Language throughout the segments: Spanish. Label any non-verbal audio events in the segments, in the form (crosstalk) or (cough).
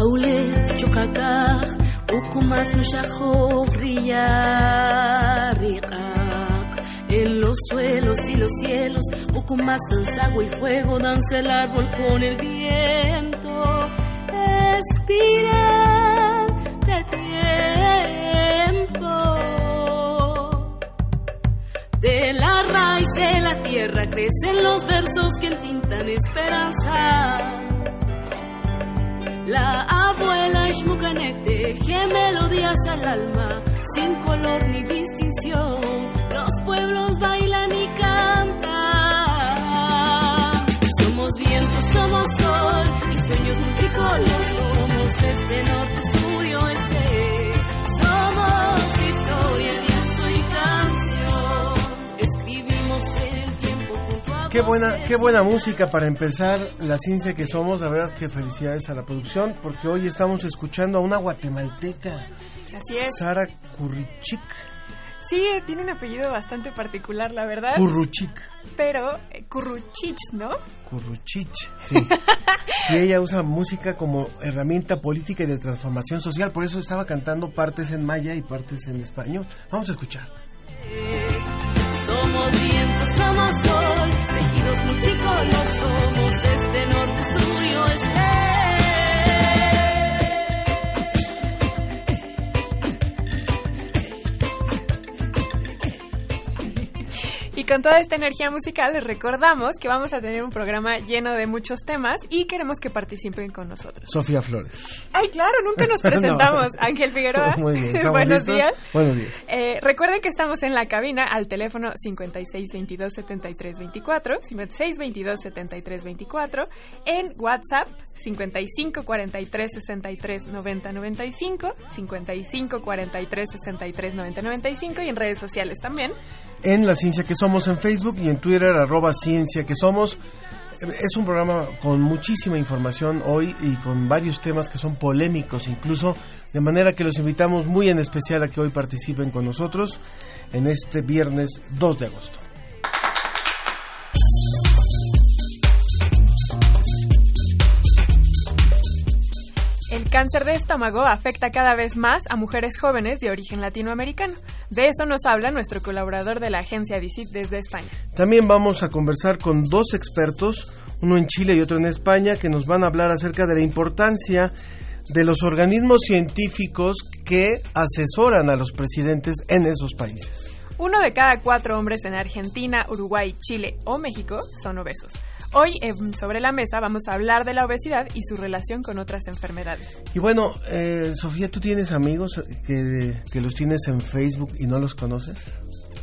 Paulez chukakaj ukumas riqaq En los suelos y los cielos ukumas danza agua y fuego danza el árbol con el viento. Respira de tiempo de la raíz de la tierra crecen los versos que entintan esperanza la abuela Ishmukanek teje melodías al alma, sin color ni distinción. Los pueblos bailan y cantan. Somos viento, somos sol y sueños multicolor. Somos este norte, Qué buena, qué buena música para empezar la ciencia que somos. La verdad que felicidades a la producción porque hoy estamos escuchando a una guatemalteca, Así es. Sara Currichic. Sí, tiene un apellido bastante particular, la verdad. Curruchic. pero eh, Curruchich, ¿no? Curruchich. Sí. (laughs) y ella usa música como herramienta política y de transformación social. Por eso estaba cantando partes en maya y partes en español. Vamos a escuchar. Somos viento, somos sol, tejidos multicolor, somos Y con toda esta energía musical les recordamos que vamos a tener un programa lleno de muchos temas y queremos que participen con nosotros. Sofía Flores. Ay, claro, nunca nos (laughs) presentamos. Ángel Figueroa. (laughs) Muy bien. ¿estamos Buenos listos? días. Buenos días. Eh, recuerden que estamos en la cabina al teléfono 5622-7324, 5622-7324, en WhatsApp 5543-639095, 5543-639095 y en redes sociales también. En La Ciencia que Somos en Facebook y en Twitter, arroba Ciencia que Somos. Es un programa con muchísima información hoy y con varios temas que son polémicos incluso, de manera que los invitamos muy en especial a que hoy participen con nosotros en este viernes 2 de agosto. El cáncer de estómago afecta cada vez más a mujeres jóvenes de origen latinoamericano. De eso nos habla nuestro colaborador de la agencia DICIT desde España. También vamos a conversar con dos expertos, uno en Chile y otro en España, que nos van a hablar acerca de la importancia de los organismos científicos que asesoran a los presidentes en esos países. Uno de cada cuatro hombres en Argentina, Uruguay, Chile o México son obesos. Hoy en sobre la mesa vamos a hablar de la obesidad y su relación con otras enfermedades. Y bueno, eh, Sofía, ¿tú tienes amigos que, que los tienes en Facebook y no los conoces?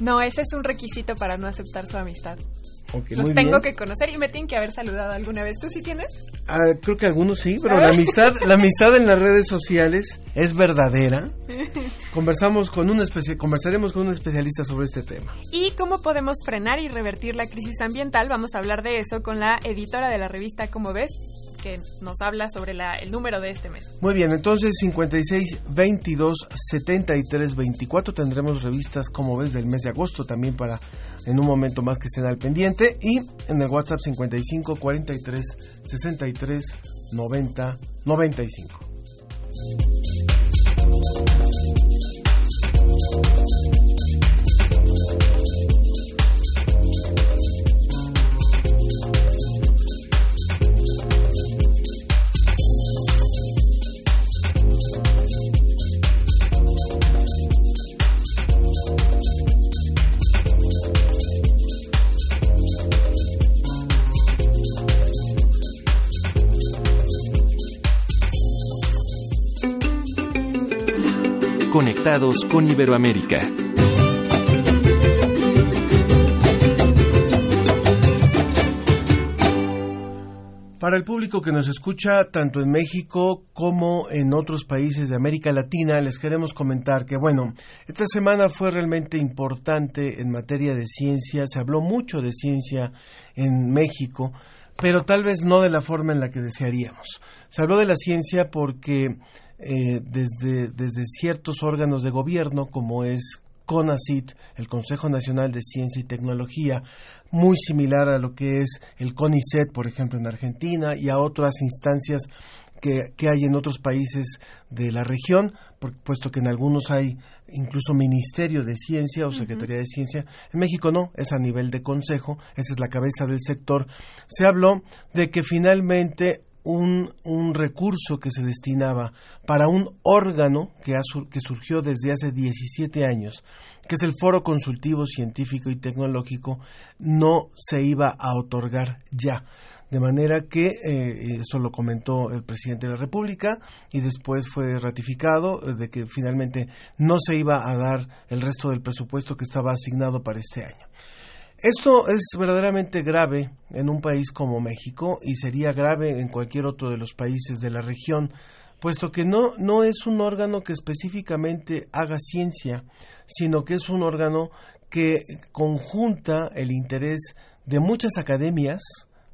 No, ese es un requisito para no aceptar su amistad. Los tengo bien. que conocer y me tienen que haber saludado alguna vez. ¿Tú sí tienes? Ah, creo que algunos sí, pero la amistad, la (laughs) amistad en las redes sociales es verdadera. (laughs) Conversamos con un conversaremos con un especialista sobre este tema. ¿Y cómo podemos frenar y revertir la crisis ambiental? Vamos a hablar de eso con la editora de la revista Como ves, que nos habla sobre el número de este mes. Muy bien, entonces 56 22 73 24 tendremos revistas como ves del mes de agosto también para en un momento más que estén al pendiente y en el WhatsApp 55 43 63 90 95. conectados con Iberoamérica. Para el público que nos escucha tanto en México como en otros países de América Latina, les queremos comentar que, bueno, esta semana fue realmente importante en materia de ciencia, se habló mucho de ciencia en México, pero tal vez no de la forma en la que desearíamos. Se habló de la ciencia porque eh, desde, desde ciertos órganos de gobierno, como es CONACIT, el Consejo Nacional de Ciencia y Tecnología, muy similar a lo que es el CONICET, por ejemplo, en Argentina, y a otras instancias que, que hay en otros países de la región, por- puesto que en algunos hay incluso Ministerio de Ciencia o Secretaría de Ciencia. En México no, es a nivel de consejo, esa es la cabeza del sector. Se habló de que finalmente un, un recurso que se destinaba para un órgano que, surgió desde hace 17 años, que es el Foro Consultivo Científico y Tecnológico, no se iba a otorgar ya. De manera que eh, eso lo comentó el presidente de la República y después fue ratificado eh, de que finalmente no se iba a dar el resto del presupuesto que estaba asignado para este año. Esto es verdaderamente grave en un país como México y sería grave en cualquier otro de los países de la región, puesto que no, no es un órgano que específicamente haga ciencia, sino que es un órgano que conjunta el interés de muchas academias,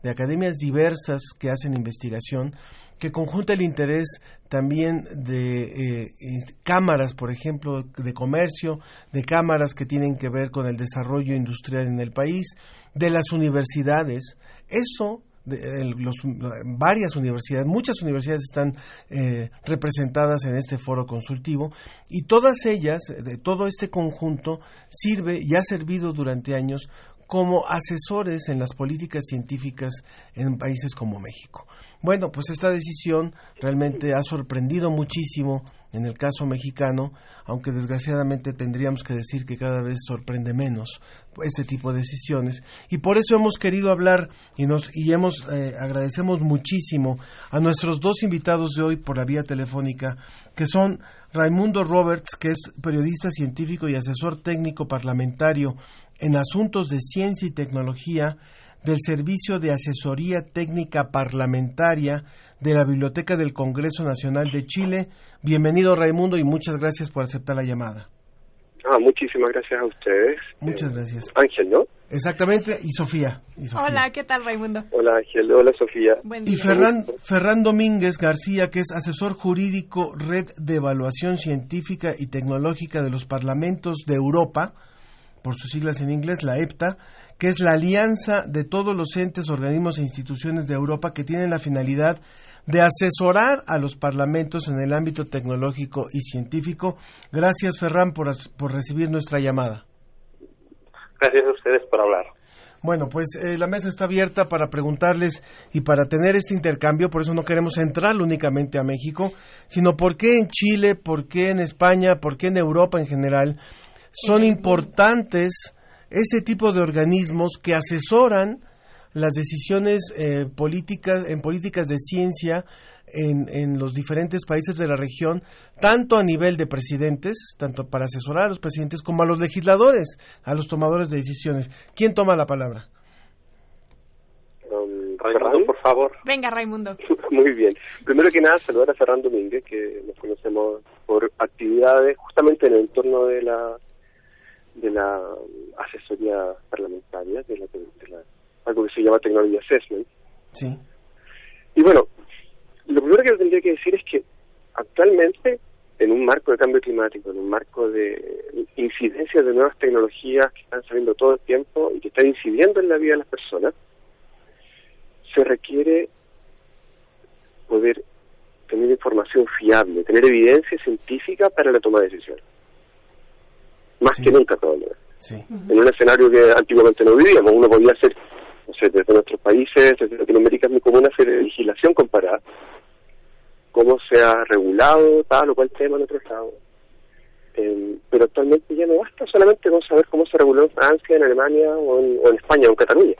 de academias diversas que hacen investigación, que conjunta el interés también de eh, cámaras, por ejemplo, de comercio, de cámaras que tienen que ver con el desarrollo industrial en el país, de las universidades. Eso, de, los- varias universidades, muchas universidades están eh, representadas en este foro consultivo y todas ellas, de todo este conjunto, sirve y ha servido durante años como asesores en las políticas científicas en países como México. Bueno, pues esta decisión realmente ha sorprendido muchísimo en el caso mexicano, aunque desgraciadamente tendríamos que decir que cada vez sorprende menos este tipo de decisiones. Y por eso hemos querido hablar y nos y hemos eh, agradecemos muchísimo a nuestros dos invitados de hoy por la vía telefónica, que son Raimundo Roberts, que es periodista científico y asesor técnico parlamentario en asuntos de ciencia y tecnología del Servicio de Asesoría Técnica Parlamentaria de la Biblioteca del Congreso Nacional de Chile. Bienvenido Raimundo y muchas gracias por aceptar la llamada. Ah, muchísimas gracias a ustedes. Muchas Eh, gracias. Ángel, ¿no? Exactamente, y Sofía. y Sofía. Hola, ¿qué tal, Raimundo? Hola Ángel, hola Sofía. Buen Y Ferran Domínguez García, que es asesor jurídico Red de Evaluación Científica y Tecnológica de los Parlamentos de Europa, por sus siglas en inglés, la EPTA, que es la alianza de todos los entes, organismos e instituciones de Europa que tienen la finalidad de asesorar a los parlamentos en el ámbito tecnológico y científico. Gracias, Ferran, por, por recibir nuestra llamada. Gracias a ustedes por hablar. Bueno, pues eh, la mesa está abierta para preguntarles y para tener este intercambio, por eso no queremos entrar únicamente a México, sino por qué en Chile, por qué en España, por qué en Europa en general son importantes ese tipo de organismos que asesoran las decisiones eh, políticas en políticas de ciencia en, en los diferentes países de la región, tanto a nivel de presidentes, tanto para asesorar a los presidentes como a los legisladores, a los tomadores de decisiones. ¿Quién toma la palabra? Um, por favor. Venga, Raimundo. (laughs) Muy bien. Primero que nada, saludar a Ferran Domínguez, que nos conocemos por actividades justamente en el entorno de la de la asesoría parlamentaria, de la, de la- algo que se llama Technology Assessment. Sí. Y bueno, lo primero que tendría que decir es que actualmente, en un marco de cambio climático, en un marco de incidencia de nuevas tecnologías que están saliendo todo el tiempo y que están incidiendo en la vida de las personas, se requiere poder tener información fiable, tener evidencia científica para la toma de decisiones. Más Sí. que nunca todavía Sí. en un escenario que antiguamente no vivíamos. Uno podía hacer, no sé, desde nuestros países, desde Latinoamérica es muy común hacer legislación comparada, cómo se ha regulado tal o cual tema en otros lados. Eh, pero actualmente ya no basta solamente con saber cómo se reguló en Francia, en Alemania o en, o en España o en Cataluña.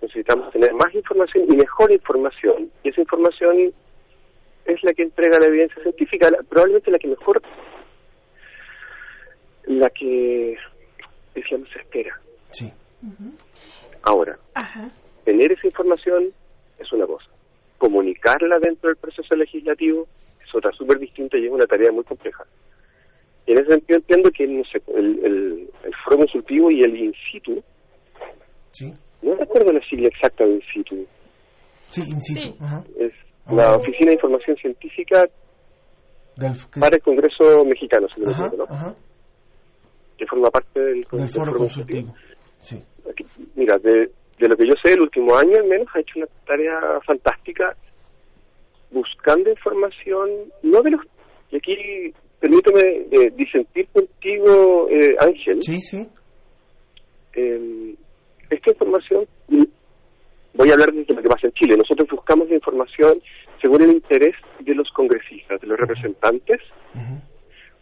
Necesitamos tener más información y mejor información. Y esa información es la que entrega la evidencia científica, la- probablemente la que mejor, la que más espera. Sí. Ahora, Ajá. tener esa información es una cosa. Comunicarla dentro del proceso legislativo es otra súper distinta y es una tarea muy compleja. Y en ese sentido entiendo que no sé, el, el, el foro consultivo y el in situ, Sí, no recuerdo la sigla exacta de in situ, sí, in situ. Ajá. es la Oficina de Información Científica Del, para el Congreso Mexicano, si no me ajá, equivoco, ¿no? Que forma parte del, del del foro consultivo. Sí. Aquí, mira, de, de lo que yo sé, el último año al menos ha hecho una tarea fantástica buscando información, no de los... Y aquí permíteme eh, disentir contigo, eh, Ángel. Sí, sí. Eh, esta información, voy a hablar de lo que pasa en Chile. Nosotros buscamos la información según el interés de los congresistas, de los representantes, Ujú.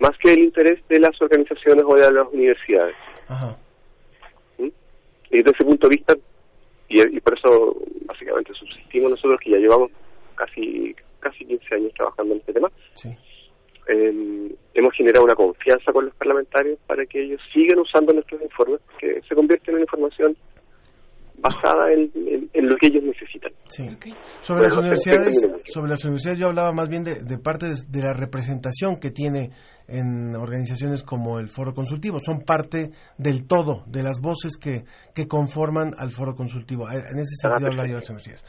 Más que el interés de las organizaciones o de las universidades. Ajá. Y desde ese punto de vista, y, y por eso básicamente subsistimos nosotros que ya llevamos casi casi 15 años trabajando en este tema, Sí. eh, hemos generado una confianza con los parlamentarios para que ellos sigan usando nuestros informes, que se convierten en información basada en, en- en lo que ellos necesitan. Sí. Sobre las universidades, sobre las universidades yo hablaba más bien de, de parte de, de la representación que tiene en organizaciones como el Foro Consultivo. Son parte del todo, de las voces que, que conforman al Foro Consultivo. En ese sentido hablaba yo de las universidades.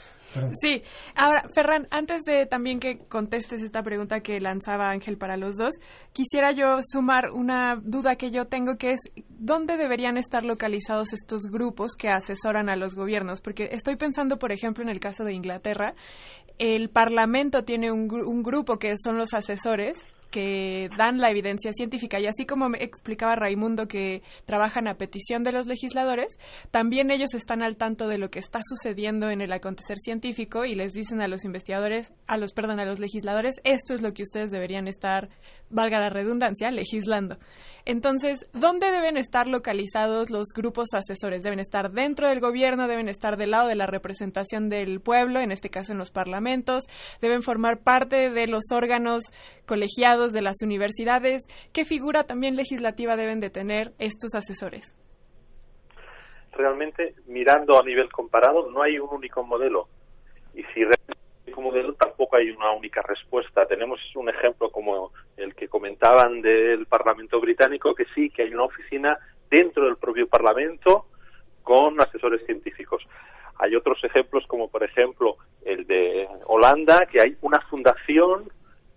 Sí, ahora, Ferran, antes de también que contestes esta pregunta que lanzaba Ángel para los dos, quisiera yo sumar una duda que yo tengo, que es dónde deberían estar localizados estos grupos que asesoran a los gobiernos, porque estoy pensando, por ejemplo, en el caso de Inglaterra, el Parlamento tiene un, un grupo que son los asesores que dan la evidencia científica. Y así como me explicaba Raimundo que trabajan a petición de los legisladores, también ellos están al tanto de lo que está sucediendo en el acontecer científico y les dicen a los investigadores, a los perdón, a los legisladores, esto es lo que ustedes deberían estar, valga la redundancia, legislando. Entonces, ¿dónde deben estar localizados los grupos asesores? ¿Deben estar dentro del gobierno? ¿Deben estar del lado de la representación del pueblo, en este caso en los parlamentos? ¿Deben formar parte de los órganos colegiados de las universidades? ¿Qué figura también legislativa deben de tener estos asesores? realmente mirando a nivel comparado no hay un único modelo y si único modelo tampoco hay una única respuesta. Tenemos un ejemplo como el que comentaban del Parlamento británico que sí que hay una oficina dentro del propio Parlamento con asesores científicos. Hay otros ejemplos como por ejemplo el de Holanda que hay una fundación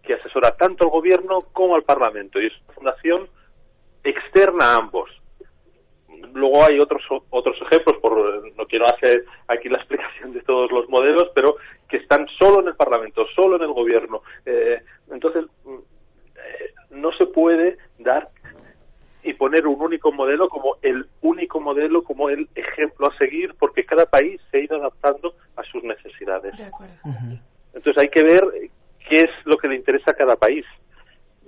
que asesora tanto al gobierno como al Parlamento y es una fundación externa a ambos luego hay otros otros ejemplos por no quiero hacer aquí la (laughs) explicación de todos los modelos pero que están solo en el parlamento solo en el gobierno. Eh, entonces mm, eh, no se puede dar y poner un único modelo como el único modelo como el ejemplo a seguir porque cada país se ha ido adaptando a sus necesidades. De acuerdo. entonces hay que ver qué es lo que le interesa a cada país.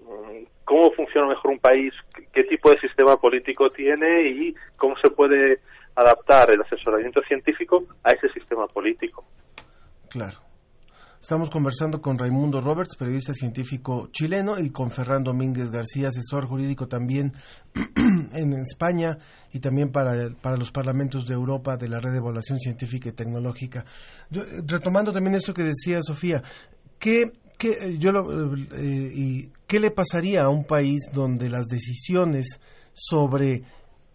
Mm, cómo funciona mejor un país, qué- tipo de sistema político tiene y cómo se puede adaptar el asesoramiento científico a ese sistema político. Claro. Estamos conversando con Raimundo Roberts, periodista científico chileno, y con Ferran Domínguez García, asesor jurídico también (clears throat) en España y también para, para los parlamentos de Europa de la Red de Evaluación Científica y Tecnológica. Eh, retomando también esto que decía Sofía, ¿qué, qué, eh, yo lo- eh, y, ¿qué le pasaría a un país donde las decisiones sobre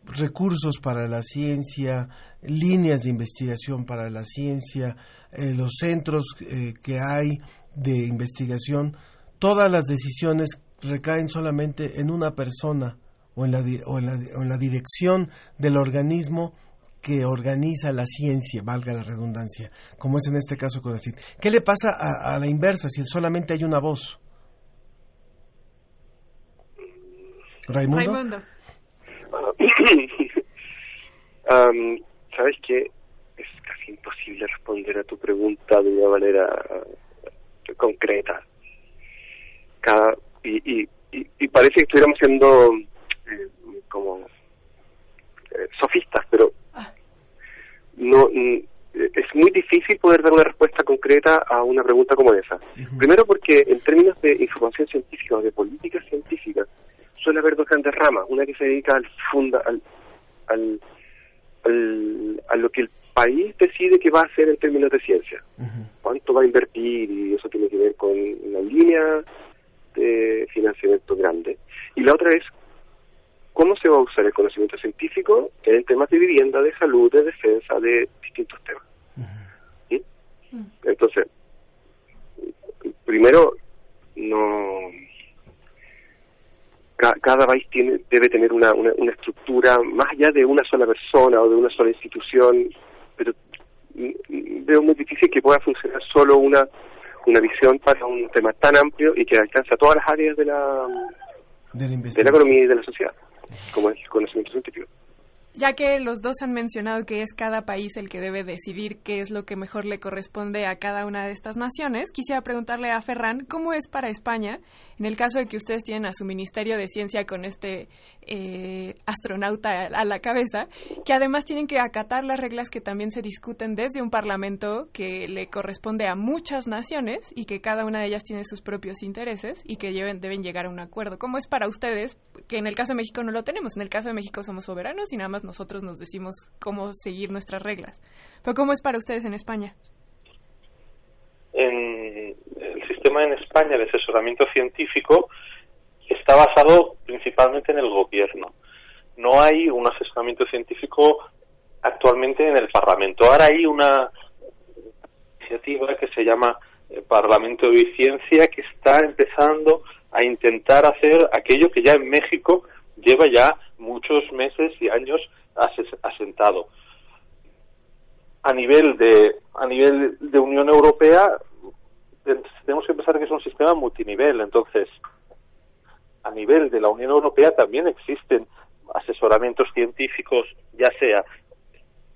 recursos para la ciencia, líneas de investigación para la ciencia, eh, los centros eh, que hay de investigación, todas las decisiones recaen solamente en una persona o en la, o en la, o en la dirección del organismo que organiza la ciencia, valga la redundancia, como es en este caso con la CIT. ¿Qué le pasa a, a la inversa si solamente hay una voz? Raimundo. Raimundo. Am, (clears throat) Sabes que es casi imposible responder a tu pregunta de una manera eh, concreta. Cada, y, y, y, y parece que estuviéramos siendo eh, como eh, sofistas, pero no mm, es muy difícil poder dar una respuesta concreta a una pregunta como esa. Primero porque en términos de información científica o de política científica suele haber dos grandes ramas, una que se dedica al funda al, al, al- a lo que el país decide que va a hacer en términos de ciencia. Cuánto va a invertir y eso tiene que ver con una línea de financiamiento grande. Y la otra es cómo se va a usar el conocimiento científico en temas de vivienda, de salud, de defensa, de distintos temas. ¿Sí? Entonces, primero, no ca- cada país tiene debe tener una, una, una estructura más allá de una sola persona o de una sola institución, pero mm, mm, veo muy difícil que pueda funcionar solo una una visión para un tema tan amplio y que alcanza todas las áreas de la, De la de la investigación. economía y de la sociedad, como es conocimiento científico. Ya que los dos han mencionado que es cada país el que debe decidir qué es lo que mejor le corresponde a cada una de estas naciones, quisiera preguntarle a Ferran cómo es para España, en el caso de que ustedes tienen a su Ministerio de Ciencia con este eh, astronauta a la cabeza, que además tienen que acatar las reglas que también se discuten desde un Parlamento que le corresponde a muchas naciones y que cada una de ellas tiene sus propios intereses y que deben llegar a un acuerdo. ¿Cómo es para ustedes? Que en el caso de México no lo tenemos. En el caso de México somos soberanos y nada más nosotros nos decimos cómo seguir nuestras reglas. Pero ¿cómo es para ustedes en España? en el sistema en España de asesoramiento científico está basado principalmente en el gobierno. No hay un asesoramiento científico actualmente en el Parlamento. Ahora hay una iniciativa que se llama eh, Parlamento de Ciencia que está empezando a intentar hacer aquello que ya en México lleva ya muchos meses y años asentado. A nivel de a nivel de Unión Europea ten- tenemos que pensar que es un sistema multinivel entonces a nivel de la Unión Europea también existen asesoramientos científicos ya sea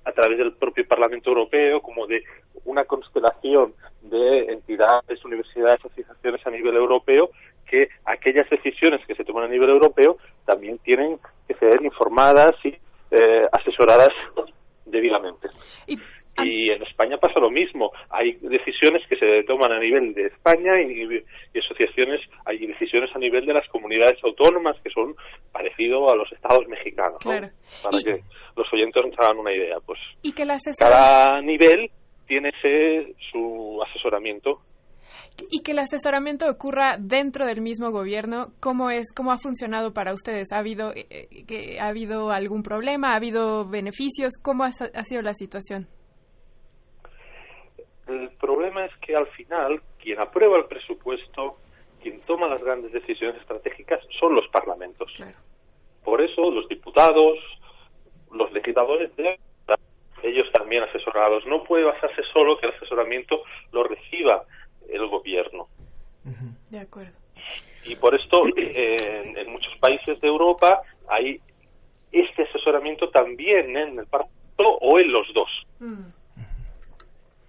a través del propio Parlamento Europeo como de una constelación de entidades, universidades, asociaciones a nivel europeo que aquellas decisiones que se toman a nivel europeo también tienen que ser informadas y eh, asesoradas debidamente. Y en España pasa lo mismo. Hay decisiones que se toman a nivel de España y, y asociaciones, hay decisiones a nivel de las comunidades autónomas que son parecido a los estados mexicanos. Para que los oyentes nos hagan una idea. Pues Y que asesoramiento... cada nivel tiene ese, su asesoramiento y que el asesoramiento ocurra dentro del mismo gobierno, ¿cómo es, cómo ha funcionado para ustedes? ¿Ha habido, eh, eh, que, ¿ha habido algún problema? ¿Ha habido beneficios? ¿Cómo ha, ha sido la situación? El problema es que al final quien aprueba el presupuesto, quien toma las grandes decisiones estratégicas son los parlamentos. Por eso los diputados, los legisladores deben ellos también asesorados. No puede basarse solo que el asesoramiento lo reciba el gobierno. De acuerdo. Y por esto eh, en, en muchos países de Europa hay este asesoramiento también en el Parlamento o en los dos.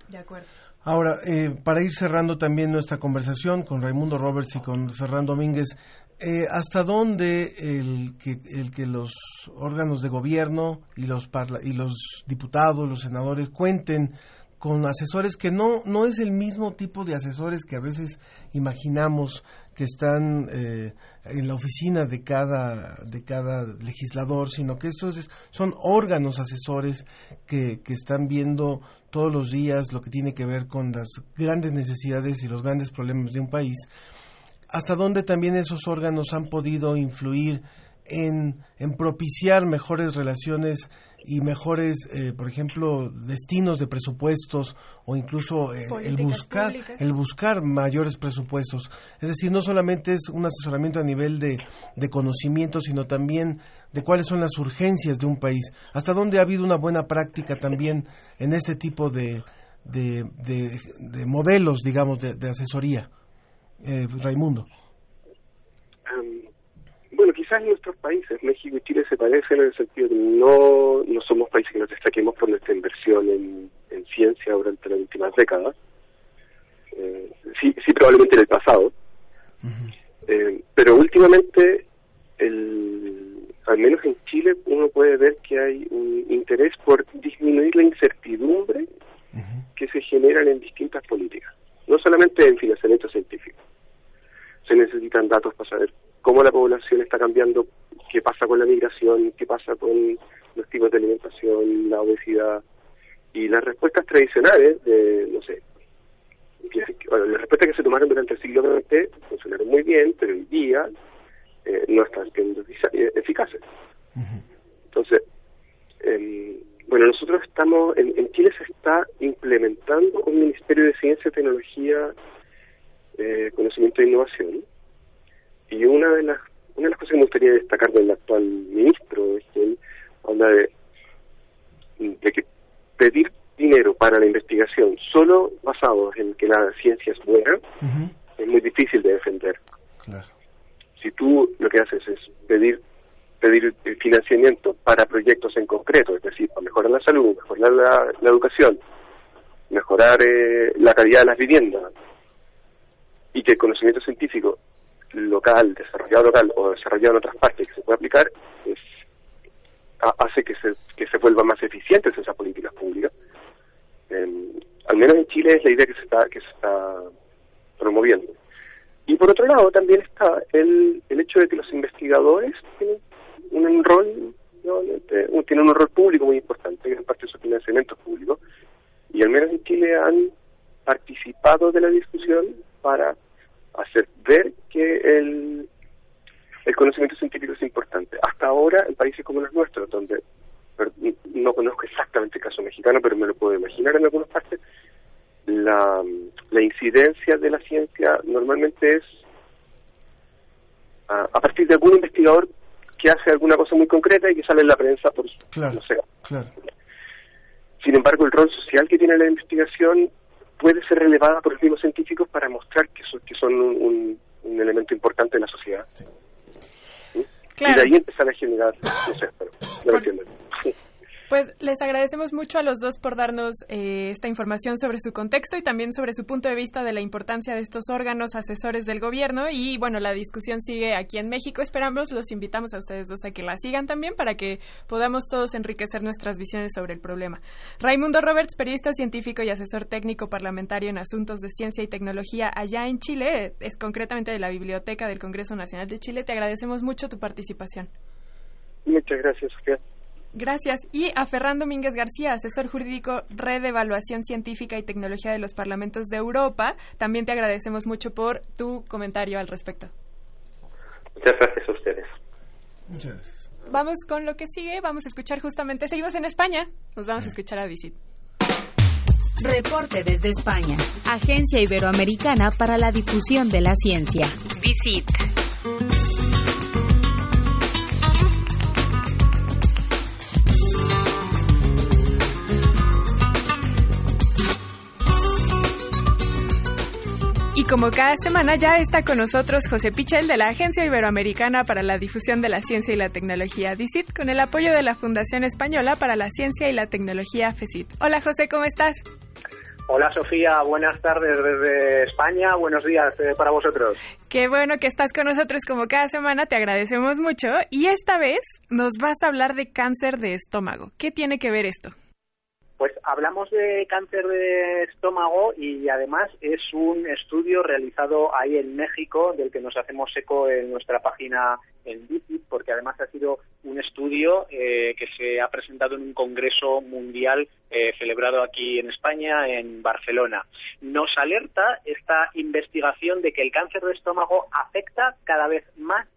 De acuerdo. Ahora, eh, para ir cerrando también nuestra conversación con Raimundo Roberts y con Ferran Domínguez, eh, ¿hasta dónde el que, el que los órganos de gobierno y los, parla- y los diputados, los senadores cuenten con asesores que no, no es el mismo tipo de asesores que a veces imaginamos que están eh, en la oficina de cada, de cada legislador, sino que estos es- son órganos asesores que, que están viendo todos los días lo que tiene que ver con las grandes necesidades y los grandes problemas de un país, hasta dónde también esos órganos han podido influir en, en propiciar mejores relaciones y mejores, eh, por ejemplo, destinos de presupuestos o incluso eh, el buscar públicas. el buscar mayores presupuestos. Es decir, no solamente es un asesoramiento a nivel de, de conocimiento, sino también de cuáles son las urgencias de un país. Hasta dónde ha habido una buena práctica también en este tipo de, de, de- de modelos, digamos, de, de asesoría. Eh, Raimundo. Bueno, quizás nuestros países, México y Chile se parecen en el sentido de que no, no somos países que nos destaquemos por nuestra inversión en, en ciencia durante las últimas décadas. Eh, sí, sí, probablemente en el pasado. Eh, pero últimamente, el, al menos en Chile, uno puede ver que hay un interés por disminuir la incertidumbre que se generan en distintas políticas, no solamente en financiamiento científico. Se necesitan datos para saber cómo la población está cambiando, qué pasa con la migración, qué pasa con los tipos de alimentación hipertensión, la obesidad. Y las respuestas tradicionales de, no sé, que, bueno, las respuestas que se tomaron durante el siglo XX funcionaron muy bien, pero hoy día eh, no están siendo efic- eh, eficaces. Entonces, em, bueno, nosotros estamos, en, en Chile se está implementando un Ministerio de Ciencia, Tecnología, eh, Conocimiento e Innovación. Y una de las una de las cosas que me gustaría destacar del actual ministro es que él habla de, de que pedir dinero para la investigación solo basado en que la ciencia es buena es muy difícil de defender. Claro. Si tú lo que haces es pedir pedir el financiamiento para proyectos en concreto, es decir, para mejorar la salud, mejorar la, la educación, mejorar eh, la calidad de las viviendas, y que el conocimiento científico local, desarrollado local o desarrollado en otras partes que se puede aplicar, es, ha- hace que se, que se vuelvan más eficientes esas políticas públicas. Em, al menos en Chile es la idea que se está, que se está promoviendo. Y por otro lado también está el, el hecho de que los investigadores tienen un rol, ¿no? Este, tienen un rol público muy importante, gran parte de su financiamiento público, y al menos en Chile han participado de la discusión para hacer ver que el, el conocimiento científico es importante. Hasta ahora, en países como los nuestros, donde no conozco exactamente el caso mexicano, pero me lo puedo imaginar en algunas partes, la, la incidencia de la ciencia normalmente es a, a partir de algún investigador que hace alguna cosa muy concreta y que sale en la prensa por, Claro. no sé, Claro. sin embargo, el rol social que tiene la investigación puede ser relevada por los mismos científicos para mostrar que, son- que son un, un- un elemento importante de la sociedad. Claro. Y de ahí empezar a generar, no sé, pero no entienden. Pues les agradecemos mucho a los dos por darnos eh, esta información sobre su contexto y también sobre su punto de vista de la importancia de estos órganos asesores del gobierno. Y bueno, la discusión sigue aquí en México. Esperamos, los invitamos a ustedes dos a que la sigan también para que podamos todos enriquecer nuestras visiones sobre el problema. Raimundo Roberts, periodista científico y asesor técnico parlamentario en asuntos de ciencia y tecnología allá en Chile, es concretamente de la Biblioteca del Congreso Nacional de Chile. Te agradecemos mucho tu participación. Muchas gracias, Sofía. Gracias. Y a Ferran Domínguez García, asesor jurídico Red de Evaluación Científica y Tecnología de los Parlamentos de Europa. También te agradecemos mucho por tu comentario al respecto. Muchas gracias a ustedes. Muchas gracias. Vamos con lo que sigue. Vamos a escuchar justamente. Seguimos en España. Nos vamos a escuchar a Visit. Reporte desde España. Agencia Iberoamericana para la Difusión de la Ciencia. Visit. Como cada semana ya está con nosotros José Pichel de la Agencia Iberoamericana para la Difusión de la Ciencia y la Tecnología, DICIT, con el apoyo de la Fundación Española para la Ciencia y la Tecnología, FECIT. Hola José, ¿cómo estás? Hola Sofía, buenas tardes desde España, buenos días eh, para vosotros. Qué bueno que estás con nosotros como cada semana, te agradecemos mucho. Y esta vez nos vas a hablar de cáncer de estómago. ¿Qué tiene que ver esto? Pues hablamos de cáncer de estómago y además es un estudio realizado ahí en México del que nos hacemos eco en nuestra página en DICIT porque además ha sido un estudio eh, que se ha presentado en un congreso mundial eh, celebrado aquí en España, en Barcelona. Nos alerta esta investigación de que el cáncer de estómago afecta cada vez más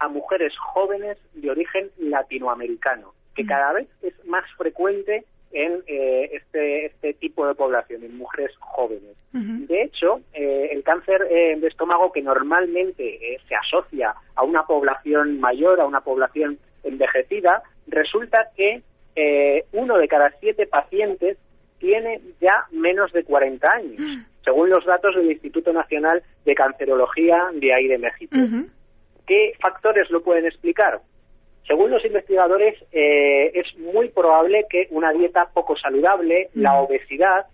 a mujeres jóvenes de origen latinoamericano, que cada vez es más frecuente en eh, este, este tipo de población, en mujeres jóvenes. De hecho, eh, el cáncer eh, de estómago que normalmente eh, se asocia a una población mayor, a una población envejecida, resulta que eh, uno de cada siete pacientes tiene ya menos de 40 años, según los datos del Instituto Nacional de Cancerología de ahí de México. ¿Qué factores lo pueden explicar? Según los investigadores, eh, es muy probable que una dieta poco saludable, la obesidad,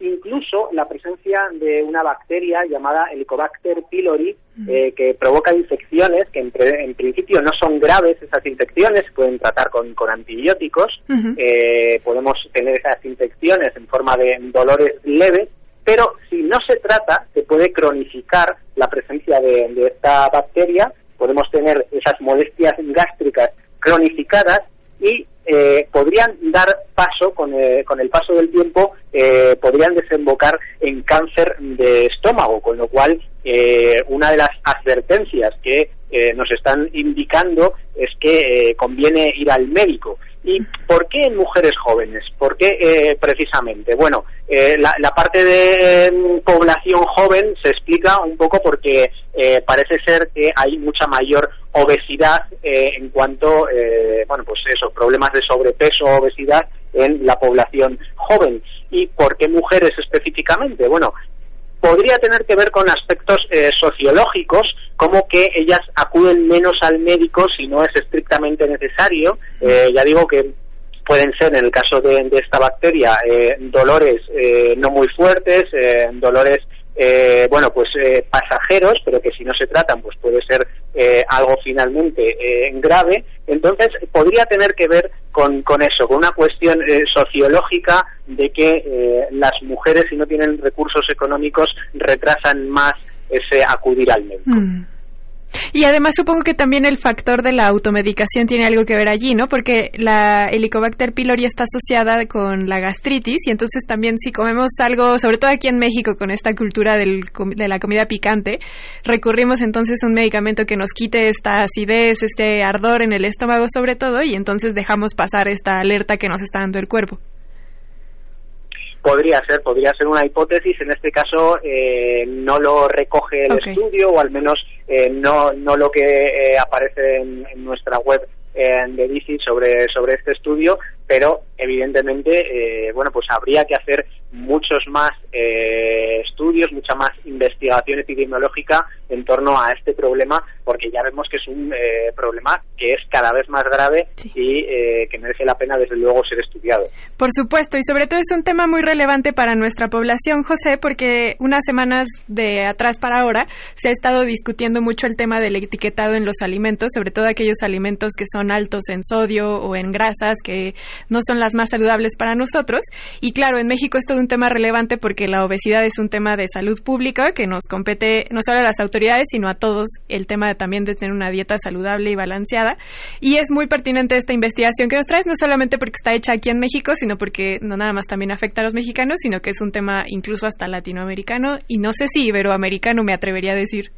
incluso la presencia de una bacteria llamada Helicobacter pylori, eh, que provoca infecciones que en, pre- en principio no son graves esas infecciones, se pueden tratar con, con antibióticos, eh, podemos tener esas infecciones en forma de dolores leves, pero si no se trata, se puede cronificar la presencia de, de esta bacteria, podemos tener esas molestias gástricas cronificadas y eh, podrían dar paso, con, eh, con el paso del tiempo, eh, podrían desembocar en cáncer de estómago, con lo cual eh, una de las advertencias que eh, nos están indicando es que eh, conviene ir al médico. ¿Y por qué en mujeres jóvenes? ¿Por qué eh, precisamente? Bueno, eh, la, la parte de eh, población joven se explica un poco porque eh, parece ser que hay mucha mayor obesidad eh, en cuanto, eh, bueno, pues eso, problemas de sobrepeso o obesidad en la población joven. ¿Y por qué mujeres específicamente? Bueno, podría tener que ver con aspectos eh, sociológicos, como que ellas acuden menos al médico si no es estrictamente necesario. Eh, ya digo que pueden ser, en el caso de, de esta bacteria, eh, dolores eh, no muy fuertes, eh, dolores eh, bueno, pues eh, pasajeros, pero que si no se tratan, pues puede ser eh, algo finalmente eh, grave. Entonces, podría tener que ver con, con eso, con una cuestión eh, sociológica de que eh, las mujeres, si no tienen recursos económicos, retrasan más ese acudir al médico. Mm. Y además supongo que también el factor de la automedicación tiene algo que ver allí, ¿no? Porque la Helicobacter pylori está asociada con la gastritis y entonces también si comemos algo, sobre todo aquí en México con esta cultura del de la comida picante, recurrimos entonces a un medicamento que nos quite esta acidez, este ardor en el estómago sobre todo y entonces dejamos pasar esta alerta que nos está dando el cuerpo. Podría ser, podría ser una hipótesis. En este caso eh, no lo recoge el estudio o al menos eh, no no lo que eh, aparece en, en nuestra web eh, de DICI sobre sobre este estudio, pero evidentemente eh, bueno pues habría que hacer muchos más eh, estudios, mucha más investigación epidemiológica en torno a este problema, porque ya vemos que es un eh, problema que es cada vez más grave y eh, que merece la pena desde luego ser estudiado. Por supuesto, y sobre todo es un tema muy relevante para nuestra población, José, porque unas semanas de atrás para ahora se ha estado discutiendo mucho el tema del etiquetado en los alimentos, sobre todo aquellos alimentos que son altos en sodio o en grasas, que no son las más saludables para nosotros. Y claro, en México es todo un tema relevante porque la obesidad es un tema de salud pública que nos compete no solo a las autoridades, sino a todos el tema de también de tener una dieta saludable y balanceada. Y es muy pertinente esta investigación que nos traes, no solamente porque está hecha aquí en México, sino porque no nada más también afecta a los mexicanos, sino que es un tema incluso hasta latinoamericano y no sé si iberoamericano me atrevería a decir.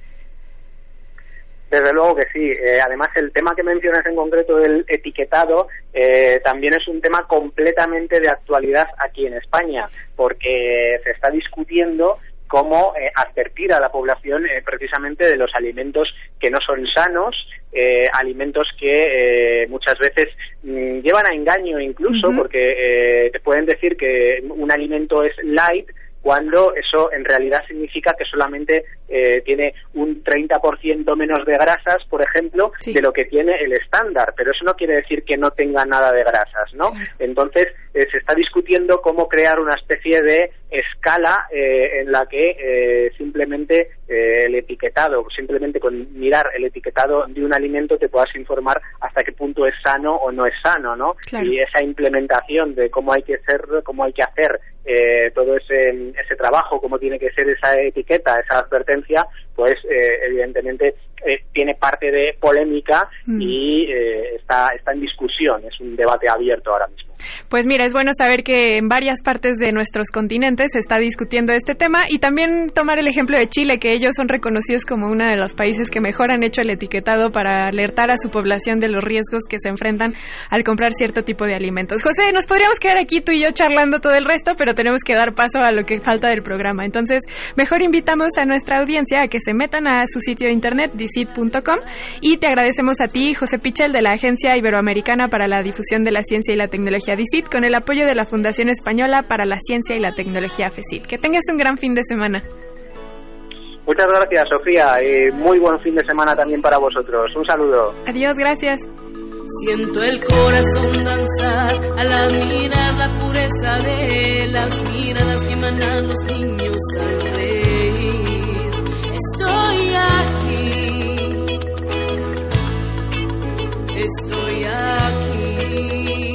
Desde luego que sí. Eh, además, el tema que mencionas en concreto del etiquetado eh, también es un tema completamente de actualidad aquí en España, porque se está discutiendo cómo eh, advertir a la población eh, precisamente de los alimentos que no son sanos, eh, alimentos que eh, muchas veces mm, llevan a engaño incluso, porque te pueden decir que un alimento es light cuando eso en realidad significa que solamente eh, tiene un 30% menos de grasas, por ejemplo, de lo que tiene el estándar, pero eso no quiere decir que no tenga nada de grasas, ¿no? Entonces, eh, se está discutiendo cómo crear una especie de escala eh, en la que eh, simplemente eh, el etiquetado, simplemente con mirar el etiquetado de un alimento te puedas informar hasta qué punto es sano o no es sano, ¿no? Claro. Y esa implementación de cómo hay que ser, cómo hay que hacer eh, todo ese, ese trabajo, cómo tiene que ser esa etiqueta, esa advertencia, pues eh, evidentemente eh, tiene parte de polémica Mm. y eh, está, está en discusión, es un debate abierto ahora mismo. Pues mira, es bueno saber que en varias partes de nuestros continentes se está discutiendo este tema y también tomar el ejemplo de Chile, que ellos son reconocidos como uno de los países que mejor han hecho el etiquetado para alertar a su población de los riesgos que se enfrentan al comprar cierto tipo de alimentos. José, nos podríamos quedar aquí tú y yo charlando todo el resto, pero tenemos que dar paso a lo que falta del programa. Entonces, mejor invitamos a nuestra audiencia a que se metan a su sitio de internet, dicit.com, y te agradecemos a ti, José Pichel, de la Agencia Iberoamericana para la Difusión de la Ciencia y la Tecnología DICIT, con el apoyo de la Fundación Española para la Ciencia y la Tecnología FECIT. Que tengas un gran fin de semana. Muchas gracias, Sofía, y muy buen fin de semana también para vosotros. Un saludo. Adiós, gracias. Siento el corazón danzar a la mirada pureza de las miradas que emanan los niños al reír. Estoy aquí, estoy aquí,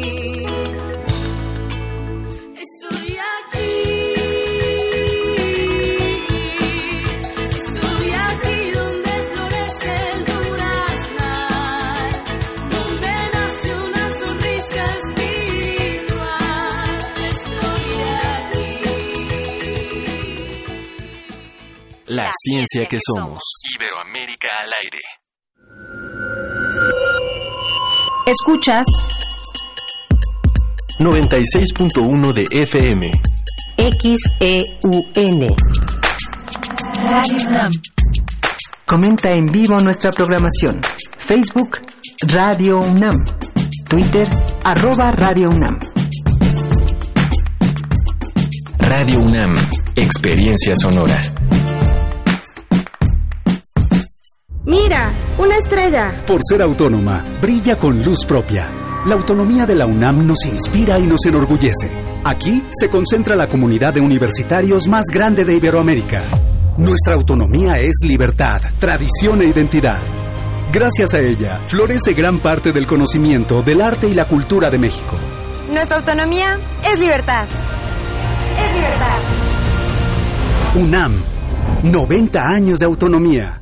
La ciencia que somos. Iberoamérica al aire. Escuchas 96.1 de FM. XEUN. Radio UNAM. Comenta en vivo nuestra programación. Facebook Radio UNAM. Twitter arroba Radio UNAM. Radio UNAM. Experiencia sonora. Mira, una estrella. Por ser autónoma, brilla con luz propia. La autonomía de la UNAM nos inspira y nos enorgullece. Aquí se concentra la comunidad de universitarios más grande de Iberoamérica. Nuestra autonomía es libertad, tradición e identidad. Gracias a ella, florece gran parte del conocimiento del arte y la cultura de México. Nuestra autonomía es libertad. Es libertad. UNAM, 90 años de autonomía.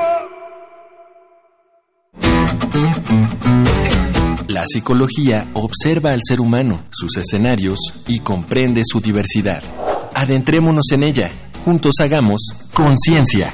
La psicología observa al ser humano, sus escenarios y comprende su diversidad. Adentrémonos en ella. Juntos hagamos conciencia,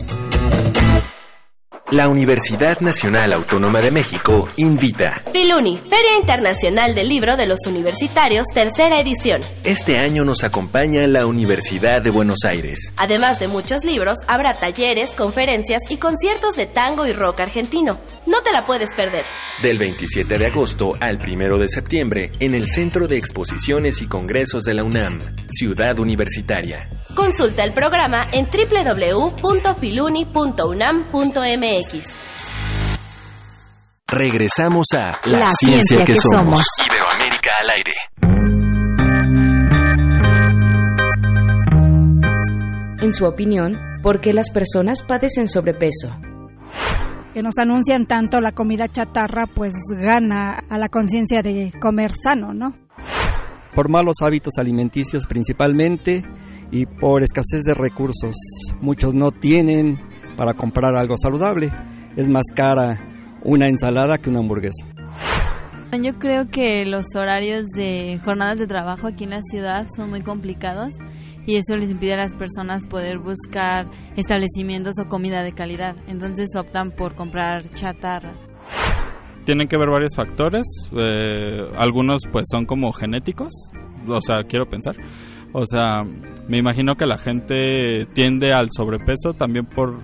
La Universidad Nacional Autónoma de México invita. Filuni, Feria Internacional del Libro de los Universitarios, tercera edición. Este año nos acompaña la Universidad de Buenos Aires. Además de muchos libros, habrá talleres, conferencias y conciertos de tango y rock argentino. No te la puedes perder. Del 27 de agosto al 1 de septiembre en el Centro de Exposiciones y Congresos de la UNAM, Ciudad Universitaria. Consulta el programa en www.filuni.unam.mx. Regresamos a La ciencia que somos. Iberoamérica al aire. En su opinión, ¿por qué las personas padecen sobrepeso? que nos anuncian tanto la comida chatarra, pues gana a la conciencia de comer sano, ¿no? Por malos hábitos alimenticios principalmente y por escasez de recursos. Muchos no tienen para comprar algo saludable. Es más cara una ensalada que una hamburguesa. Yo creo que los horarios de jornadas de trabajo aquí en la ciudad son muy complicados y eso les impide a las personas poder buscar establecimientos o comida de calidad. Entonces optan por comprar chatarra. Tienen que ver varios factores. eh, algunos pues son como genéticos. O sea, quiero pensar. O sea, me imagino que la gente tiende al sobrepeso también por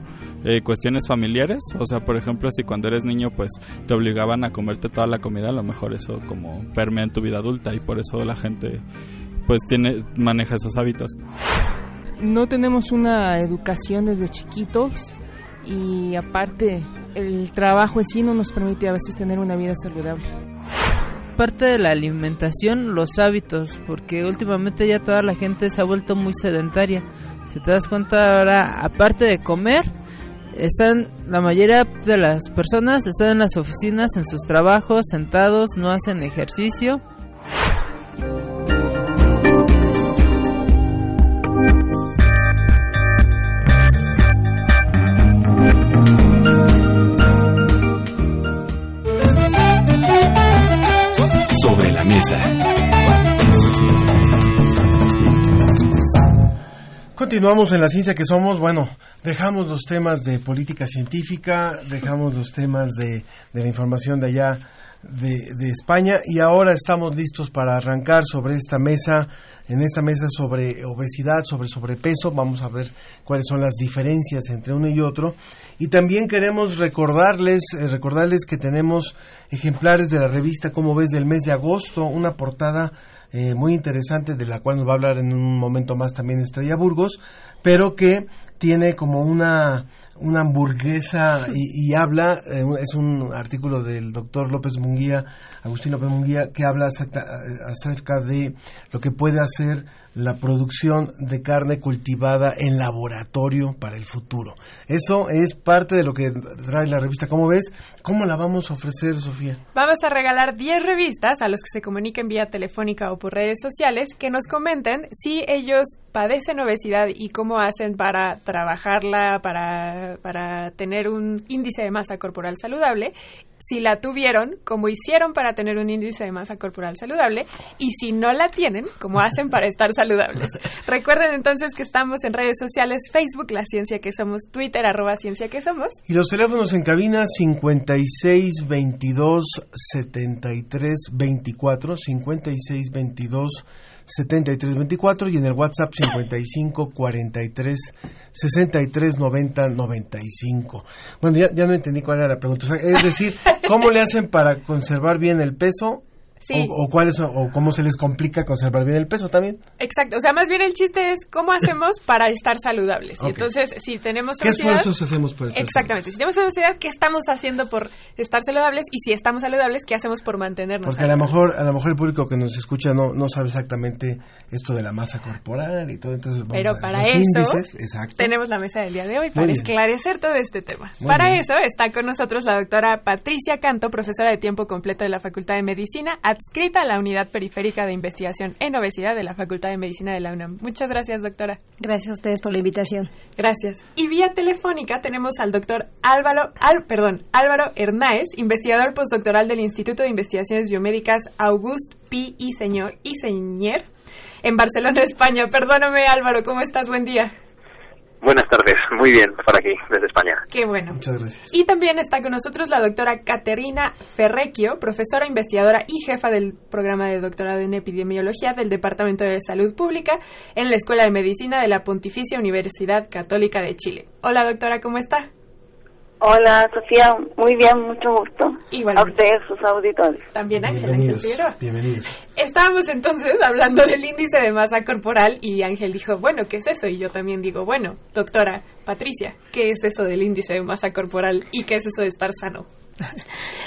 eh, cuestiones familiares. O sea, por ejemplo, si cuando eres niño pues te obligaban a comerte toda la comida, a lo mejor eso como permea en tu vida adulta y por eso la gente pues tiene maneja esos hábitos. no tenemos una educación desde chiquitos y aparte el trabajo en sí no nos permite a veces tener una vida saludable. Parte de la alimentación, los hábitos, porque últimamente ya toda la gente se ha vuelto muy sedentaria. Si te das cuenta ahora, aparte de comer, están la mayoría de las personas están en las oficinas, en sus trabajos, sentados, no hacen ejercicio. Sobre la mesa. Continuamos en la ciencia que somos. Bueno, dejamos los temas de política científica, dejamos los temas de, de la información de allá de, de España y ahora estamos listos para arrancar sobre esta mesa, en esta mesa sobre obesidad, sobre sobrepeso, vamos a ver cuáles son las diferencias entre uno y otro y también queremos recordarles, eh, recordarles que tenemos ejemplares de la revista Como ves del mes de agosto, una portada eh, muy interesante de la cual nos va a hablar en un momento más también Estrella Burgos, pero que tiene como una una hamburguesa y, habla, eh, es un artículo del doctor López Munguía, Agustín López Munguía, que habla acerca, acerca de lo que puede hacer la producción de carne cultivada en laboratorio para el futuro. Eso es parte de lo que trae la revista. ¿Cómo ves? ¿Cómo la vamos a ofrecer, Sofía? Vamos a regalar 10 revistas a los que se comuniquen vía telefónica o por redes sociales que nos comenten si ellos padecen obesidad y cómo hacen para trabajarla, para, para tener un índice de masa corporal saludable si la tuvieron, cómo hicieron para tener un índice de masa corporal saludable y si no la tienen, cómo hacen para estar saludables. (laughs) Recuerden entonces que estamos en redes sociales, Facebook, La Ciencia que Somos, Twitter, arroba Ciencia que Somos. Y los teléfonos en cabina 56 22 73 24, 56 22 7324 y en el WhatsApp 55 43 63 90 95. Bueno, ya, ya no entendí cuál era la pregunta. O sea, es decir, ¿cómo le hacen para conservar bien el peso? Sí. O, o, cuáles, o cómo se les complica conservar bien el peso también. Exacto, o sea, más bien el chiste es cómo hacemos (laughs) para estar saludables. Entonces, si tenemos ¿Qué esfuerzos hacemos por estar Exactamente, si tenemos obesidad, ¿qué estamos haciendo por estar saludables? Y si estamos saludables, ¿qué hacemos por mantenernos Porque a lo saludables? mejor a lo mejor el público que nos escucha no no sabe exactamente esto de la masa corporal y todo entonces vamos Pero a- para los eso índices, exacto. tenemos la mesa del día de hoy para esclarecer todo este tema. Muy para bien. eso está con nosotros la doctora Patricia Canto, profesora de tiempo completo de la Facultad de Medicina, adscrita a la Unidad Periférica de Investigación en Obesidad de la Facultad de Medicina de la UNAM. Muchas gracias, doctora. Gracias a ustedes por la invitación. Gracias. Y vía telefónica tenemos al doctor Álvaro, Al- perdón, Álvaro Hernáez, investigador postdoctoral del Instituto de Investigaciones Biomédicas August P. y Señor y Señer en Barcelona, España. Perdóname, Álvaro, ¿cómo estás? Buen día. Buenas tardes, (laughs) muy bien, por aquí, desde España. Qué bueno. Muchas gracias. Y también está con nosotros la doctora Caterina Ferrecchio, profesora investigadora y jefa del programa de doctorado en epidemiología del Departamento de Salud Pública en la Escuela de Medicina de la Pontificia Universidad Católica de Chile. Hola, doctora, ¿cómo está? Hola, Sofía. Muy bien, mucho gusto. Igualmente. A ustedes, sus auditores. También Ángel, Bienvenidos. Bienvenidos. Estábamos entonces hablando del índice de masa corporal y Ángel dijo, bueno, ¿qué es eso? Y yo también digo, bueno, doctora Patricia, ¿qué es eso del índice de masa corporal y qué es eso de estar sano? (laughs)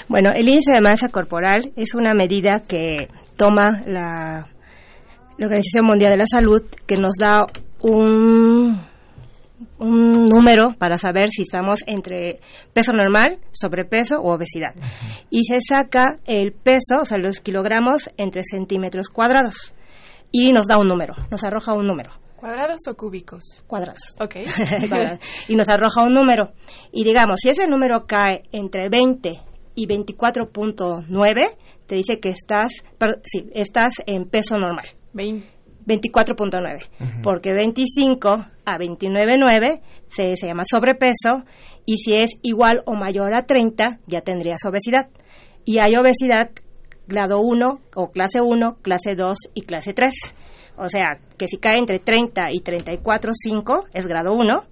Bueno, el índice de masa corporal es una medida que toma la, la Organización Mundial de la Salud que nos da un, un número para saber si estamos entre peso normal, sobrepeso o obesidad. Y se saca el peso, o sea, los kilogramos entre centímetros cuadrados. Y nos da un número, nos arroja un número. ¿Cuadrados o cúbicos? Cuadrados. Ok. (laughs) Y nos arroja un número. Y digamos, si ese número cae entre 20 y 24.9, te dice que estás, sí, estás en peso normal. 24.9. Porque 25 a 29.9 se, se llama sobrepeso y si es igual o mayor a 30 ya tendrías obesidad. Y hay obesidad grado 1 o clase 1, clase 2 y clase 3. O sea, que si cae entre 30 y 34.5 es grado 1,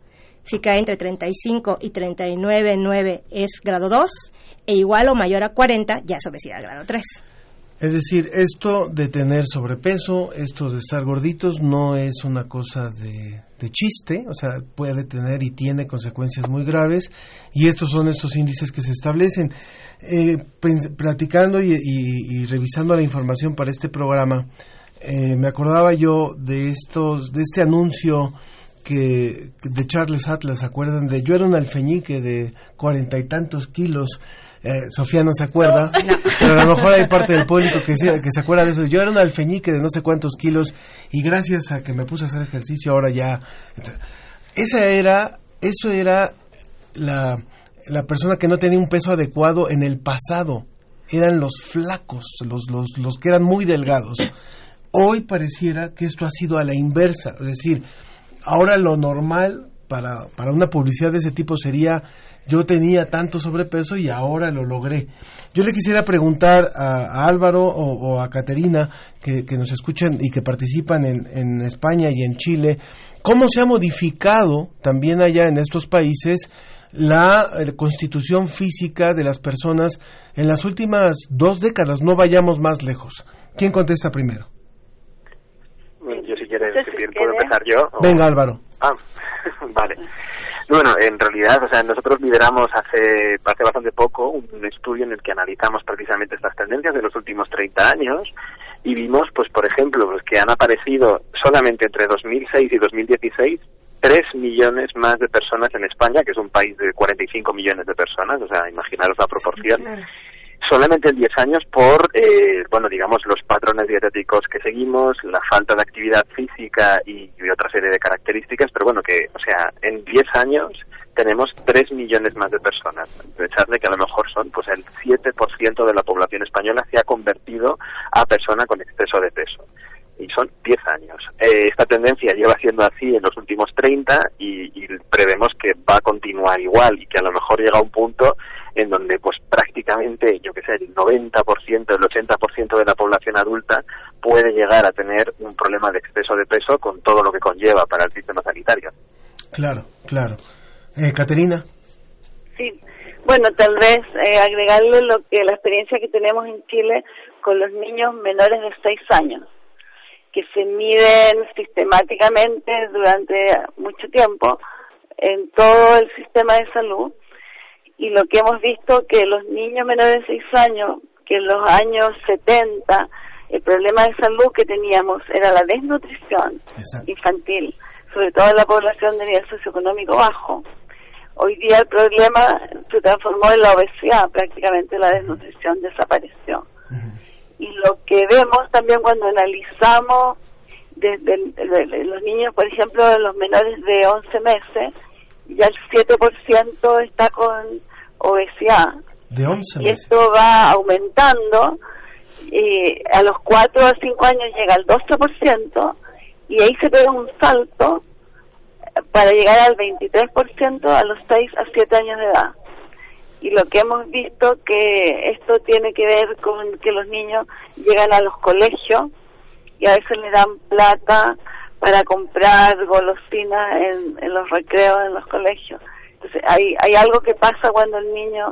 si cae entre 35 y 39.9 es grado 2 e igual o mayor a 40 ya es obesidad grado 3. Es decir, esto de tener sobrepeso, esto de estar gorditos, no es una cosa de, de chiste, o sea, puede tener y tiene consecuencias muy graves, y estos son estos índices que se establecen. Eh, platicando y revisando la información para este programa, eh, me acordaba yo de estos, de este anuncio que de Charles Atlas, ¿se acuerdan? De yo era un alfeñique de cuarenta y tantos kilos. Eh, Sofía no se acuerda, pero a lo mejor hay parte del público que, se- que se acuerda de eso. Yo era un alfeñique de no sé cuántos kilos y gracias a que me puse a hacer ejercicio ahora ya. Esa era, eso era la, la persona que no tenía un peso adecuado en el pasado. Eran los flacos, los, los, los que eran muy delgados. Hoy pareciera que esto ha sido a la inversa, es decir, ahora lo normal para, para una publicidad de ese tipo sería yo tenía tanto sobrepeso y ahora lo logré. Yo le quisiera preguntar a, Álvaro o, a Caterina, que, nos escuchan y que participan en, en España y en Chile, ¿cómo se ha modificado también allá en estos países la eh, constitución física de las personas en las últimas dos décadas? No vayamos más lejos. ¿Quién contesta primero? Yo si quieres, ¿puedo empezar yo? Venga, Álvaro. Ah, (laughs) vale. Bueno, en realidad, o sea, nosotros lideramos hace, hace bastante poco un estudio en el que analizamos precisamente estas tendencias de los últimos 30 años y vimos, pues, por ejemplo, pues, que han aparecido solamente entre 2006 y 2016 3 millones más de personas en España, que es un país de 45 millones de personas, o sea, imaginaros la proporción solamente en 10 años por, eh, bueno, digamos, los patrones dietéticos que seguimos, la falta de actividad física y, otra serie de características, pero bueno, que, o sea, en 10 años tenemos 3 millones más de personas. Echarle que a lo mejor son, pues, el 7% de la población española se ha convertido a persona con exceso de peso y son 10 años. Eh, esta tendencia lleva siendo así en los últimos 30 y, y, prevemos que va a continuar igual y que a lo mejor llega a un punto en donde pues prácticamente, yo que sé, el 90%, el 80% de la población adulta puede llegar a tener un problema de exceso de peso con todo lo que conlleva para el sistema sanitario. Claro, claro. Eh, Caterina. Sí, bueno, tal vez eh, agregarle lo que la experiencia que tenemos en Chile con los niños menores de 6 años, que se miden sistemáticamente durante mucho tiempo en todo el sistema de salud y lo que hemos visto que los niños menores de 6 años, que en los años 70 el problema de salud que teníamos era la desnutrición infantil, sobre todo en la población de nivel socioeconómico bajo. Hoy día el problema se transformó en la obesidad, prácticamente la desnutrición desapareció. Y lo que vemos también cuando analizamos desde los niños, por ejemplo, los menores de 11 meses, ya el 7% está con obesidad. De 11 Y esto va aumentando y a los 4 o 5 años llega al 12% y ahí se pega un salto para llegar al 23% a los 6 a 7 años de edad. Y lo que hemos visto que esto tiene que ver con que los niños llegan a los colegios y a veces le dan plata para comprar golosinas en, en los recreos en los colegios. Entonces, hay, hay algo que pasa cuando el niño